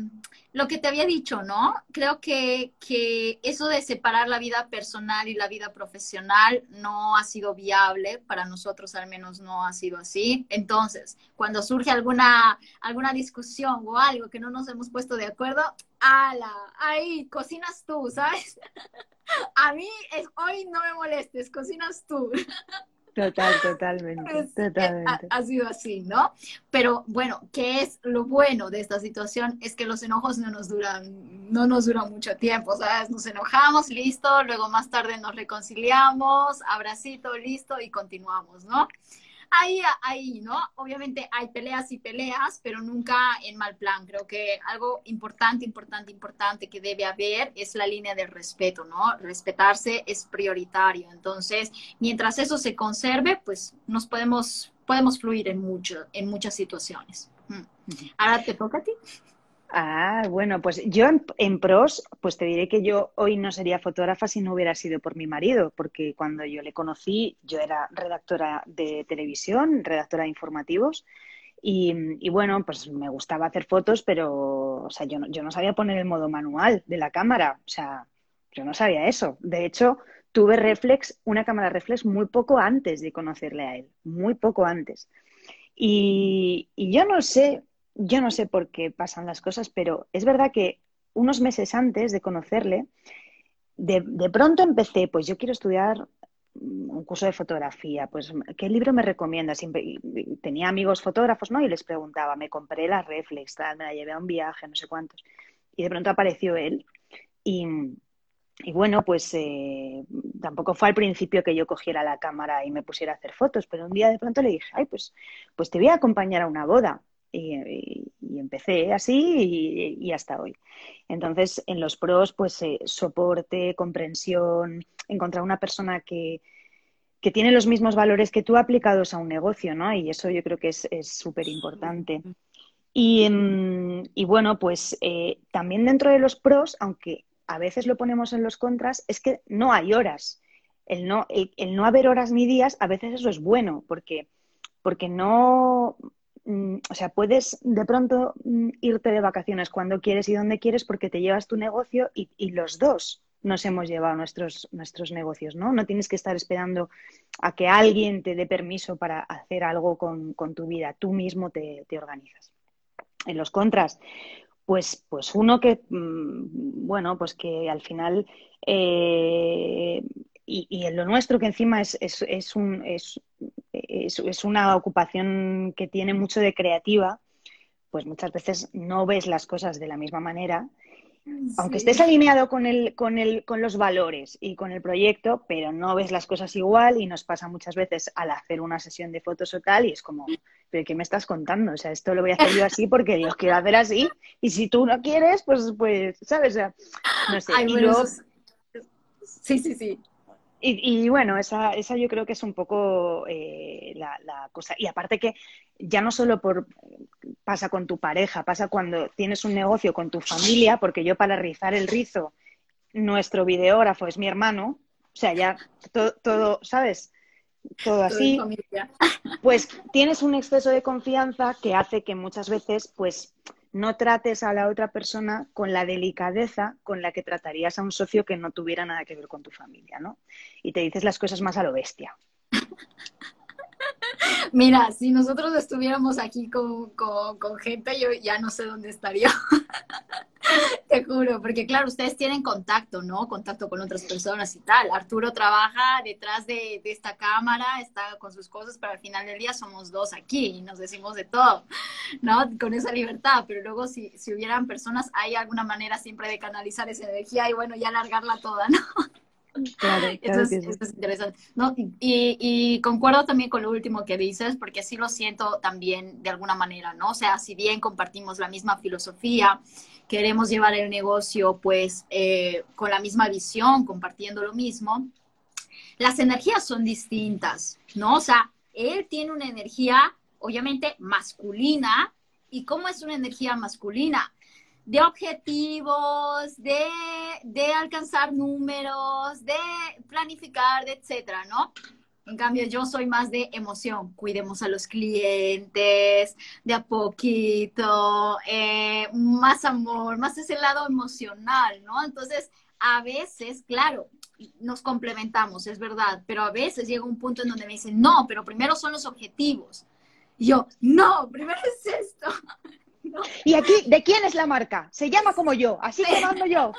lo que te había dicho, ¿no? Creo que, que, eso de separar la vida personal y la vida profesional no ha sido viable, para nosotros al menos no ha sido así. Entonces, cuando surge alguna, alguna discusión o algo que no nos hemos puesto de acuerdo, ala, ahí cocinas tú, ¿sabes? A mí hoy no me molestes, cocinas tú. Total, totalmente, eh, totalmente. Ha, sido así, ¿no? Pero bueno, ¿qué es lo bueno de esta situación? Es que los enojos no nos duran, no nos duran mucho tiempo, ¿sabes? Nos enojamos, listo, luego más tarde nos reconciliamos, abracito, listo y continuamos, ¿no? Ahí, ahí, ¿no? Obviamente hay peleas y peleas, pero nunca en mal plan. Creo que algo importante, importante, importante que debe haber es la línea del respeto, ¿no? Respetarse es prioritario. Entonces, mientras eso se conserve, pues nos podemos, podemos fluir en, mucho, en muchas situaciones. Mm. Ahora te toca a ti. Ah, bueno, pues yo en, pros, pues te diré que yo hoy no sería fotógrafa si no hubiera sido por mi marido, porque cuando yo le conocí, yo era redactora de televisión, redactora de informativos, y, bueno, pues me gustaba hacer fotos, pero, o sea, yo no, yo no sabía poner el modo manual de la cámara, o sea, yo no sabía eso. De hecho, tuve reflex, una cámara reflex muy poco antes de conocerle a él, muy poco antes. Y yo no sé, yo no sé por qué pasan las cosas, pero es verdad que unos meses antes de conocerle, de, pronto empecé, pues yo quiero estudiar un curso de fotografía, pues ¿qué libro me recomiendas? Siempre, tenía amigos fotógrafos, ¿no? Y les preguntaba, me compré la reflex, me la llevé a un viaje, no sé cuántos. Y de pronto apareció él y, bueno, pues eh, tampoco fue al principio que yo cogiera la cámara y me pusiera a hacer fotos, pero un día de pronto le dije, ay, pues, pues te voy a acompañar a una boda. Y, empecé así y, hasta hoy. Entonces, en los pros, pues eh, soporte, comprensión, encontrar una persona que, que, tiene los mismos valores que tú aplicados a un negocio, ¿no? Y eso yo creo que es súper importante. Y, em, y, bueno, pues eh, también dentro de los pros, aunque a veces lo ponemos en los contras, es que no hay horas. El no, el, el no haber horas ni días, a veces eso es bueno, porque, porque no, Mm, o sea, puedes de pronto mm, irte de vacaciones cuando quieres y donde quieres porque te llevas tu negocio y, los dos nos hemos llevado nuestros, nuestros negocios, ¿no? No tienes que estar esperando a que alguien te dé permiso para hacer algo con, tu vida, tú mismo te, organizas. En los contras, pues, pues uno que, mm, bueno, pues que al final eh, y, en lo nuestro, que encima es, es, es, un, es, es, una ocupación que tiene mucho de creativa, pues muchas veces no ves las cosas de la misma manera. Aunque estés alineado con, el, con, el, con los valores y con el proyecto, pero no ves las cosas igual y nos pasa muchas veces al hacer una sesión de fotos o tal y es como, ¿pero qué me estás contando? O sea, esto lo voy a hacer yo así porque yo quiero hacer así y si tú no quieres, pues, pues ¿sabes? no sé. Sí, sí, sí. Y, bueno, esa, esa yo creo que es un poco eh, la, cosa. Y aparte que ya no solo por pasa con tu pareja, pasa cuando tienes un negocio con tu familia, porque yo para rizar el rizo, nuestro videógrafo es mi hermano, o sea, ya todo ¿sabes? Todo así. Pues tienes un exceso de confianza que hace que muchas veces, pues, no trates a la otra persona con la delicadeza con la que tratarías a un socio que no tuviera nada que ver con tu familia, ¿no? Y te dices las cosas más a lo bestia. Mira, si nosotros estuviéramos aquí con, con, gente, yo ya no sé dónde estaría. Te juro, porque claro, ustedes tienen contacto, ¿no? Contacto con otras personas y tal. Arturo trabaja detrás de, de, esta cámara, está con sus cosas, pero al final del día somos dos aquí y nos decimos de todo, ¿no? Con esa libertad. Pero luego, si, si hubieran personas, hay alguna manera siempre de canalizar esa energía y bueno, ya alargarla toda, ¿no? Claro, claro eso, es, interesante. No, y, y, concuerdo también con lo último que dices, porque así lo siento también de alguna manera, ¿no? O sea, si bien compartimos la misma filosofía, queremos llevar el negocio pues eh, con la misma visión, compartiendo lo mismo, las energías son distintas, ¿no? O sea, él tiene una energía obviamente masculina. ¿Y cómo es una energía masculina? De objetivos, de, de alcanzar números, de planificar, de etcétera, ¿no? En cambio, yo soy más de emoción. Cuidemos a los clientes, de a poquito, eh, más amor, más ese lado emocional, ¿no? Entonces, a veces, claro, nos complementamos, es verdad, pero a veces llega un punto en donde me dicen, no, pero primero son los objetivos. Y yo, no, primero es esto. ¿Y aquí de quién es la marca? Se llama como yo, así que mando yo.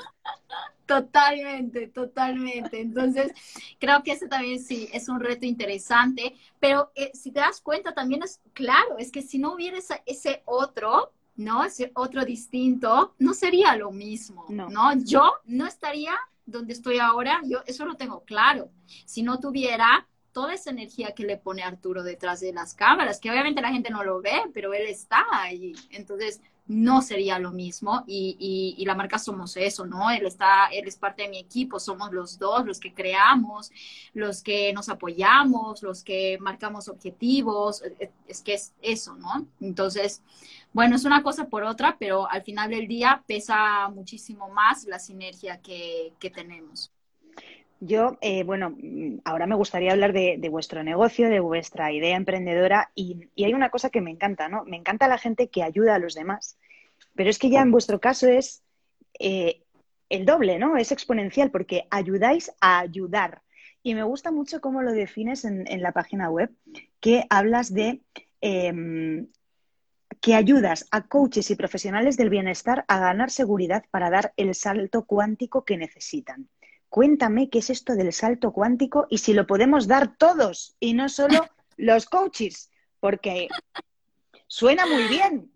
Totalmente, totalmente. Entonces, creo que ese también sí es un reto interesante, pero eh, si te das cuenta también es claro, es que si no hubiera ese, otro, ¿no? Ese otro distinto, no sería lo mismo, ¿no? Yo no estaría donde estoy ahora, yo eso lo tengo claro. Si no tuviera toda esa energía que le pone Arturo detrás de las cámaras, que obviamente la gente no lo ve, pero él está ahí. Entonces, no sería lo mismo y, y, la marca somos eso, ¿no? Él está, él es parte de mi equipo, somos los dos, los que creamos, los que nos apoyamos, los que marcamos objetivos, es que es eso, ¿no? Entonces, bueno, es una cosa por otra, pero al final del día pesa muchísimo más la sinergia que, que tenemos. Yo, eh, bueno, mm, ahora me gustaría hablar de, vuestro negocio, de vuestra idea emprendedora y, hay una cosa que me encanta, ¿no? Me encanta la gente que ayuda a los demás, pero es que ya en vuestro caso es eh, el doble, ¿no? Es exponencial porque ayudáis a ayudar. Y me gusta mucho cómo lo defines en, la página web, que hablas de em, que ayudas a coaches y profesionales del bienestar a ganar seguridad para dar el salto cuántico que necesitan cuéntame qué es esto del salto cuántico y si lo podemos dar todos y no solo los coaches, porque suena muy bien.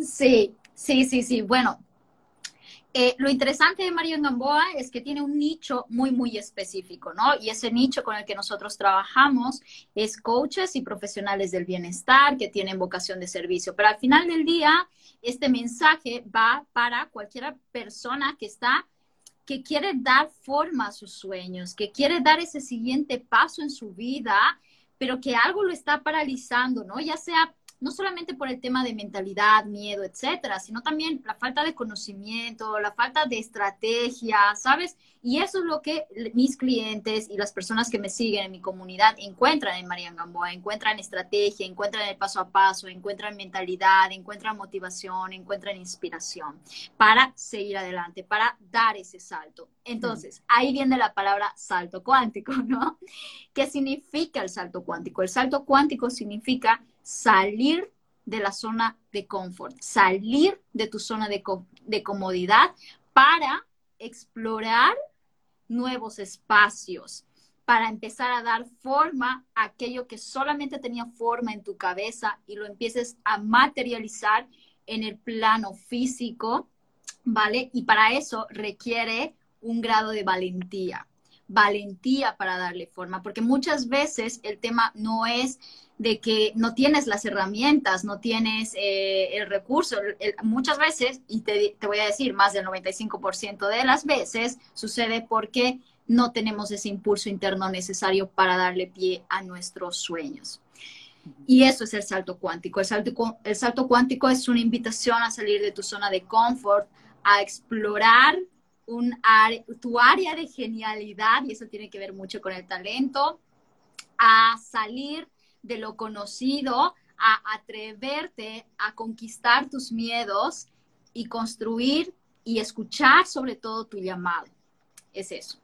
Sí, sí, sí, sí. Bueno, eh, lo interesante de Mario Gamboa es que tiene un nicho muy, muy específico, ¿no? Y ese nicho con el que nosotros trabajamos es coaches y profesionales del bienestar que tienen vocación de servicio. Pero al final del día, este mensaje va para cualquier persona que está que quiere dar forma a sus sueños, que quiere dar ese siguiente paso en su vida, pero que algo lo está paralizando, ¿no? Ya sea no solamente por el tema de mentalidad, miedo, etcétera, sino también la falta de conocimiento, la falta de estrategia, ¿sabes? Y eso es lo que mis clientes y las personas que me siguen en mi comunidad encuentran en Marian Gamboa, encuentran estrategia, encuentran el paso a paso, encuentran mentalidad, encuentran motivación, encuentran inspiración para seguir adelante, para dar ese salto. Entonces, ahí viene la palabra salto cuántico, ¿no? ¿Qué significa el salto cuántico? El salto cuántico significa salir de la zona de confort, salir de tu zona de, comodidad para explorar nuevos espacios, para empezar a dar forma a aquello que solamente tenía forma en tu cabeza y lo empieces a materializar en el plano físico, ¿vale? Y para eso requiere un grado de valentía, valentía para darle forma, porque muchas veces el tema no es de que no tienes las herramientas, no tienes eh, el recurso. muchas veces, y te, te, voy a decir, más del 95% de las veces sucede porque no tenemos ese impulso interno necesario para darle pie a nuestros sueños. Y eso es el salto cuántico. El salto, el salto cuántico es una invitación a salir de tu zona de confort, a explorar un tu área de genialidad, y eso tiene que ver mucho con el talento, a salir de lo conocido, a atreverte a conquistar tus miedos y construir y escuchar sobre todo tu llamado. Es eso.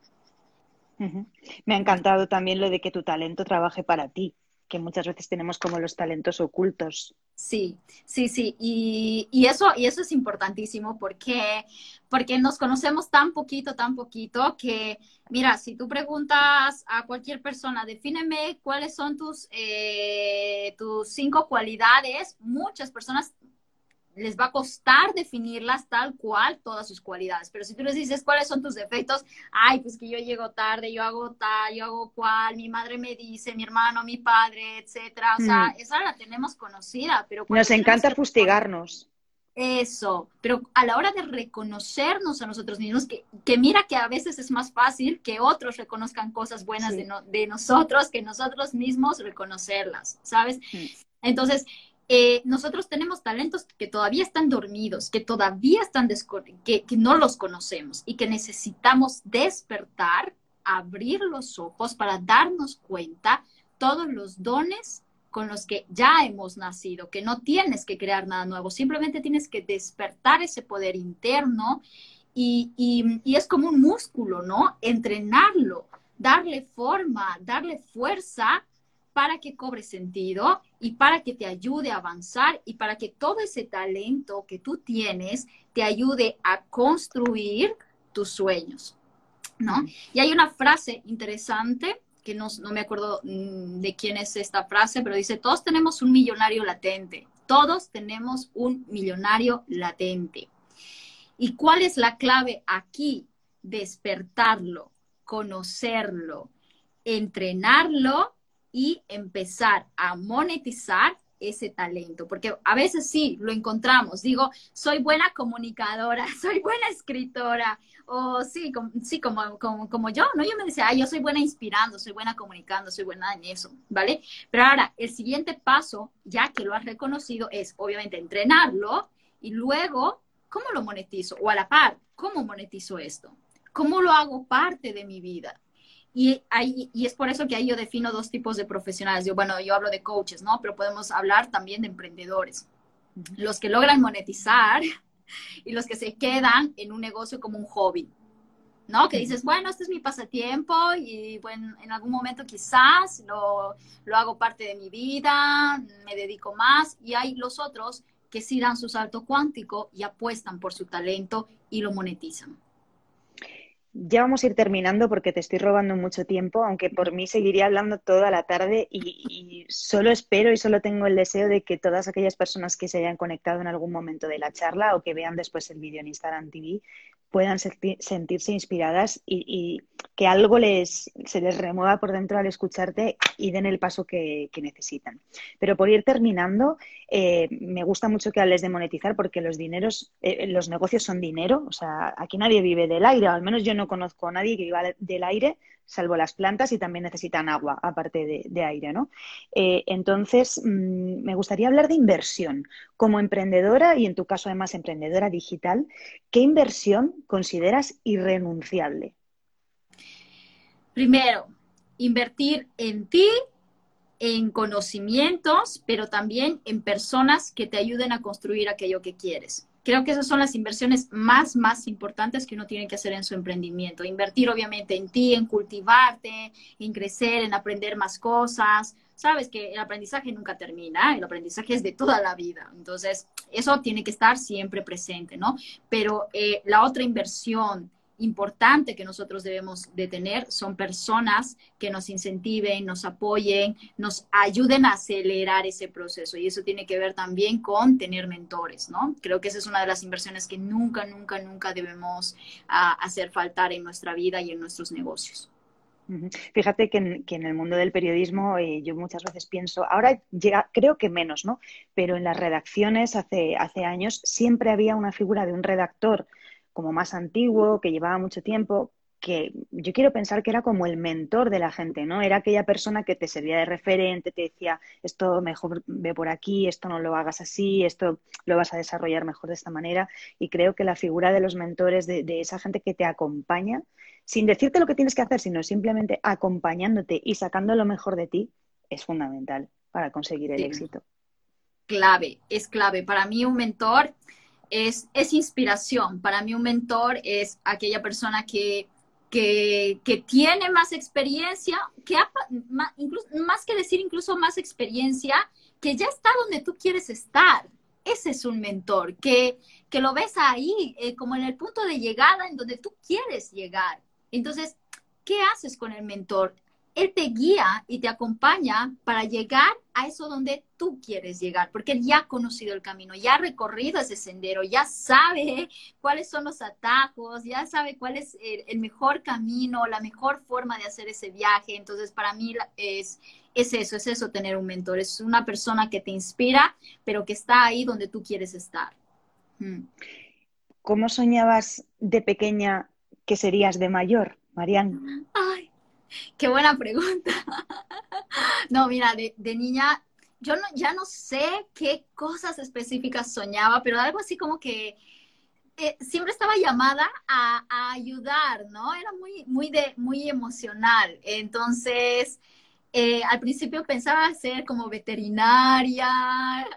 Me ha encantado también lo de que tu talento trabaje para ti, muchas veces tenemos como los talentos ocultos. Sí, sí, sí, y, y, eso, y eso es importantísimo porque, porque nos conocemos tan poquito, tan poquito que, mira, si tú preguntas a cualquier persona, defíneme cuáles son tus, eh, tus cinco cualidades, muchas personas les va a costar definirlas tal cual todas sus cualidades. Pero si tú les dices cuáles son tus defectos, ay, pues que yo llego tarde, yo hago tal, yo hago cual, mi madre me dice, mi hermano, mi padre, etcétera. O sea, hmm. esa la tenemos conocida, pero nos encanta fustigarnos. Eso, pero a la hora de reconocernos a nosotros mismos, que, que, mira que a veces es más fácil que otros reconozcan cosas buenas de, de, nosotros que nosotros mismos reconocerlas, ¿sabes? Hmm. Entonces, eh, nosotros tenemos talentos que todavía están dormidos, que todavía están, que, no los conocemos y que necesitamos despertar, abrir los ojos para darnos cuenta todos los dones con los que ya hemos nacido, que no tienes que crear nada nuevo, simplemente tienes que despertar ese poder interno y, y, es como un músculo, ¿no? Entrenarlo, darle forma, darle fuerza para que cobre sentido y para que te ayude a avanzar y para que todo ese talento que tú tienes te ayude a construir tus sueños, ¿no? Y hay una frase interesante que no, me acuerdo mm, de quién es esta frase, pero dice, todos tenemos un millonario latente, todos tenemos un millonario latente. ¿Y cuál es la clave aquí? Despertarlo, conocerlo, entrenarlo y empezar a monetizar ese talento, porque a veces sí, lo encontramos, digo, soy buena comunicadora, soy buena escritora, o sí, como, sí, como, como, yo, ¿no? Yo me decía, yo soy buena inspirando, soy buena comunicando, soy buena en eso, ¿vale? Pero ahora, el siguiente paso, ya que lo has reconocido, es obviamente entrenarlo y luego, ¿cómo lo monetizo? O a la par, ¿cómo monetizo esto? ¿Cómo lo hago parte de mi vida? Y, es por eso que ahí yo defino dos tipos de profesionales. Yo, bueno, yo hablo de coaches, ¿no? Pero podemos hablar también de emprendedores. Los que logran monetizar y los que se quedan en un negocio como un hobby, ¿no? Que dices, bueno, este es mi pasatiempo y bueno, en algún momento quizás lo, lo hago parte de mi vida, me dedico más y hay los otros que sí dan su salto cuántico y apuestan por su talento y lo monetizan. Ya vamos a ir terminando porque te estoy robando mucho tiempo, aunque por mí seguiría hablando toda la tarde y, solo espero y solo tengo el deseo de que todas aquellas personas que se hayan conectado en algún momento de la charla o que vean después el vídeo en Instagram TV puedan sentirse inspiradas y, que algo les, se les remueva por dentro al escucharte y den el paso que, necesitan. Pero por ir terminando, eh, me gusta mucho que hables de monetizar porque los dineros, eh, los negocios son dinero. O sea, aquí nadie vive del aire, o al menos yo no conozco a nadie que viva del aire, salvo las plantas y también necesitan agua, aparte de, aire, ¿no? Eh, entonces, mm, me gustaría hablar de inversión. Como emprendedora, y en tu caso además emprendedora digital, ¿qué inversión consideras irrenunciable? Primero, invertir en ti, en conocimientos, pero también en personas que te ayuden a construir aquello que quieres. Creo que esas son las inversiones más, más importantes que uno tiene que hacer en su emprendimiento. Invertir obviamente en ti, en cultivarte, en crecer, en aprender más cosas. Sabes que el aprendizaje nunca termina, el aprendizaje es de toda la vida. Entonces, eso tiene que estar siempre presente, ¿no? Pero eh, la otra inversión importante que nosotros debemos de tener son personas que nos incentiven, nos apoyen, nos ayuden a acelerar ese proceso. Y eso tiene que ver también con tener mentores, ¿no? Creo que esa es una de las inversiones que nunca, nunca, nunca debemos ah, hacer faltar en nuestra vida y en nuestros negocios. Fíjate que en, el mundo del periodismo eh, yo muchas veces pienso, ahora llega, creo que menos, ¿no? Pero en las redacciones hace, hace años siempre había una figura de un redactor como más antiguo, que llevaba mucho tiempo, que yo quiero pensar que era como el mentor de la gente, ¿no? Era aquella persona que te servía de referente, te decía, esto mejor ve por aquí, esto no lo hagas así, esto lo vas a desarrollar mejor de esta manera. Y creo que la figura de los mentores, de, esa gente que te acompaña, sin decirte lo que tienes que hacer, sino simplemente acompañándote y sacando lo mejor de ti, es fundamental para conseguir el éxito. Clave, es clave. Para mí un mentor es, inspiración. Para mí un mentor es aquella persona que, que, tiene más experiencia, que más, incluso, más que decir incluso más experiencia, que ya está donde tú quieres estar. Ese es un mentor, que, que lo ves ahí, eh, como en el punto de llegada en donde tú quieres llegar. Entonces, ¿qué haces con el mentor? Él te guía y te acompaña para llegar a eso donde tú quieres llegar, porque Él ya ha conocido el camino, ya ha recorrido ese sendero, ya sabe cuáles son los atajos, ya sabe cuál es el, mejor camino, la mejor forma de hacer ese viaje. Entonces, para mí es, es eso, es eso tener un mentor, es una persona que te inspira, pero que está ahí donde tú quieres estar. Mm. ¿Cómo soñabas de pequeña que serías de mayor, Marian? Ay, Qué buena pregunta. no, mira, de, niña yo no, ya no sé qué cosas específicas soñaba, pero algo así como que eh, siempre estaba llamada a, ayudar, ¿no? Era muy, muy, de, muy emocional. Entonces, eh, al principio pensaba ser como veterinaria,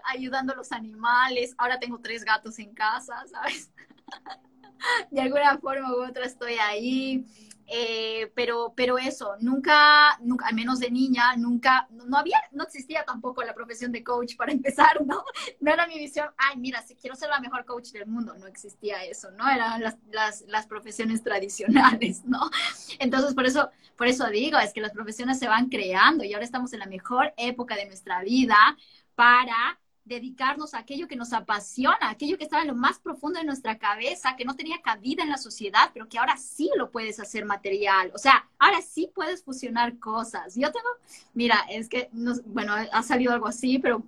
ayudando a los animales. Ahora tengo tres gatos en casa, ¿sabes? de alguna forma u otra estoy ahí. Eh, pero, pero eso, nunca, nunca, al menos de niña, nunca, no había, no existía tampoco la profesión de coach para empezar, ¿no? No era mi visión, ay, mira, si quiero ser la mejor coach del mundo, no existía eso, ¿no? Eran las, las, las profesiones tradicionales, ¿no? Entonces, por eso, por eso digo, es que las profesiones se van creando y ahora estamos en la mejor época de nuestra vida para dedicarnos a aquello que nos apasiona, aquello que estaba en lo más profundo de nuestra cabeza, que no tenía cabida en la sociedad, pero que ahora sí lo puedes hacer material. O sea, ahora sí puedes fusionar cosas. Yo tengo, mira, es que, bueno, ha salido algo así, pero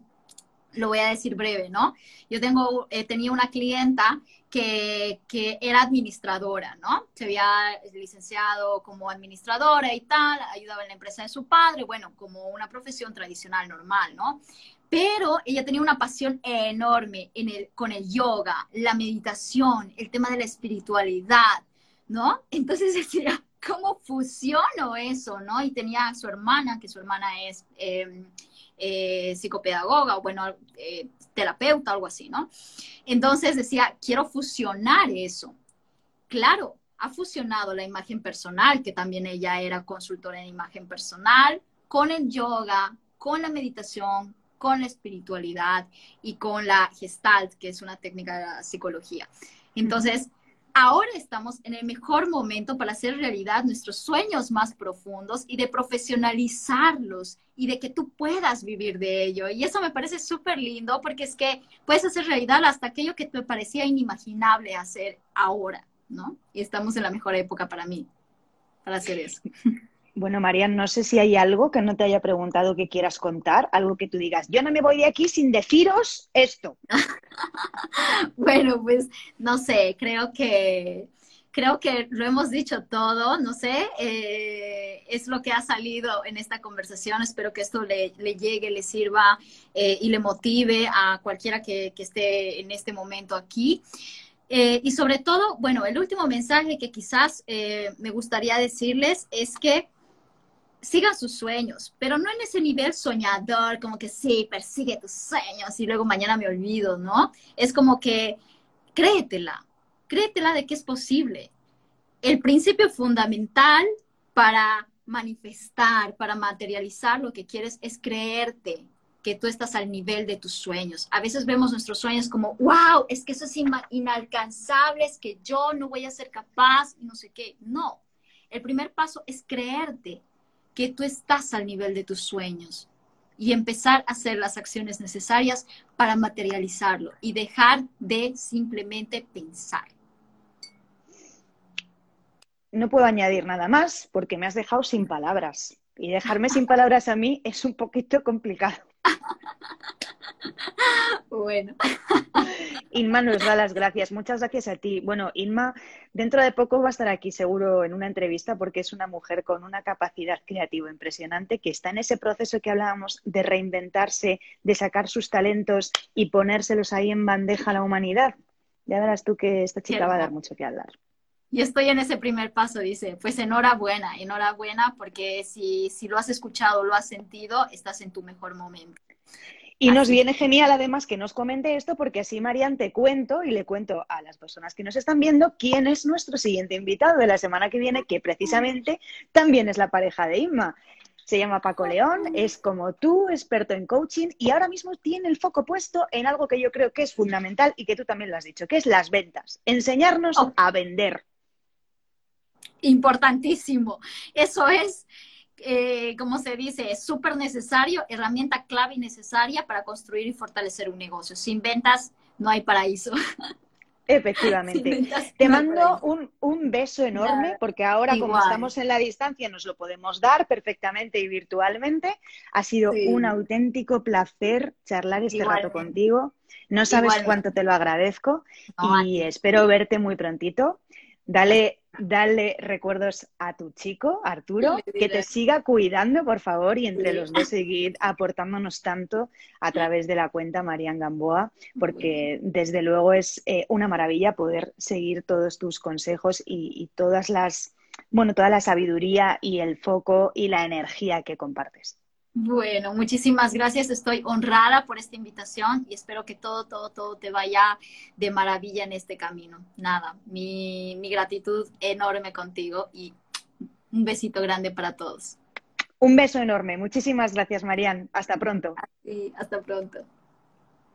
lo voy a decir breve, ¿no? Yo tengo, eh, tenía una clienta que, que, era administradora, ¿no? Se había licenciado como administradora y tal, ayudaba en la empresa de su padre, bueno, como una profesión tradicional normal, ¿no? Pero ella tenía una pasión enorme con el yoga, la meditación, el tema de la espiritualidad, ¿no? Entonces decía, ¿cómo fusiono eso, no? Y tenía a su hermana, que su hermana es em, eh, psicopedagoga o, bueno, eh, terapeuta, algo así, ¿no? Entonces decía, quiero fusionar eso. Claro, ha fusionado la imagen personal, que también ella era consultora en imagen personal, con el yoga, con la meditación, con la espiritualidad y con la gestalt, que es una técnica de la psicología. Entonces, ahora estamos en el mejor momento para hacer realidad nuestros sueños más profundos y de profesionalizarlos y de que tú puedas vivir de ello. Y eso me parece súper lindo porque es que puedes hacer realidad hasta aquello que te parecía inimaginable hacer ahora, ¿no? Y estamos en la mejor época para mí, para hacer eso. Bueno, María, no sé si hay algo que no te haya preguntado que quieras contar, algo que tú digas, yo no me voy de aquí sin deciros esto. bueno, pues no sé, creo que creo que lo hemos dicho todo, no sé, eh, es lo que ha salido en esta conversación. Espero que esto le, llegue, le sirva eh, y le motive a cualquiera que, esté en este momento aquí. Eh, y sobre todo, bueno, el último mensaje que quizás me gustaría decirles es que sigan sus sueños, pero no en ese nivel soñador, como que sí, persigue tus sueños y luego mañana me olvido, ¿no? Es como que créetela, créetela de que es posible. El principio fundamental para manifestar, para materializar lo que quieres es creerte que tú estás al nivel de tus sueños. A veces vemos nuestros sueños como, wow, es que eso es inalcanzable, es que yo no voy a ser capaz no sé qué. No, el primer paso es creerte, que tú estás al nivel de tus sueños y empezar a hacer las acciones necesarias para materializarlo y dejar de simplemente pensar. No puedo añadir nada más porque me has dejado sin palabras y dejarme sin palabras a mí es un poquito complicado. Bueno. Inma nos da las gracias. Muchas gracias a ti. Bueno, Inma, dentro de poco va a estar aquí seguro en una entrevista porque es una mujer con una capacidad creativa impresionante que está en ese proceso que hablábamos de reinventarse, de sacar sus talentos y ponérselos ahí en bandeja a la humanidad. Ya verás tú que esta chica va a dar mucho que hablar. Y estoy en ese primer paso, dice, pues enhorabuena, enhorabuena porque si, si lo has escuchado, lo has sentido, estás en tu mejor momento. Y nos viene genial además que nos comente esto porque así, Marian, te cuento y le cuento a las personas que nos están viendo quién es nuestro siguiente invitado de la semana que viene, que precisamente también es la pareja de Inma. Se llama Paco León, es como tú, experto en coaching y ahora mismo tiene el foco puesto en algo que yo creo que es fundamental y que tú también lo has dicho, que es las ventas. Enseñarnos oh. a vender. Importantísimo. Eso es eh, como se dice, es súper necesario, herramienta clave y necesaria para construir y fortalecer un negocio. Sin ventas no hay paraíso. Efectivamente. Te mando un, beso enorme porque ahora como estamos en la distancia nos lo podemos dar perfectamente y virtualmente. Ha sido un auténtico placer charlar este rato contigo. No sabes cuánto te lo agradezco y espero verte muy prontito. Dale dale recuerdos a tu chico, Arturo, que te siga cuidando, por favor, y entre los dos seguir aportándonos tanto a través de la cuenta Marian Gamboa, porque desde luego es eh, una maravilla poder seguir todos tus consejos y todas las, bueno, toda la sabiduría y el foco y la energía que compartes. Bueno, muchísimas gracias. Estoy honrada por esta invitación y espero que todo, todo, todo te vaya de maravilla en este camino. Nada, mi, mi gratitud enorme contigo y un besito grande para todos. Un beso enorme. Muchísimas gracias, Marian. Hasta pronto. Sí, hasta pronto.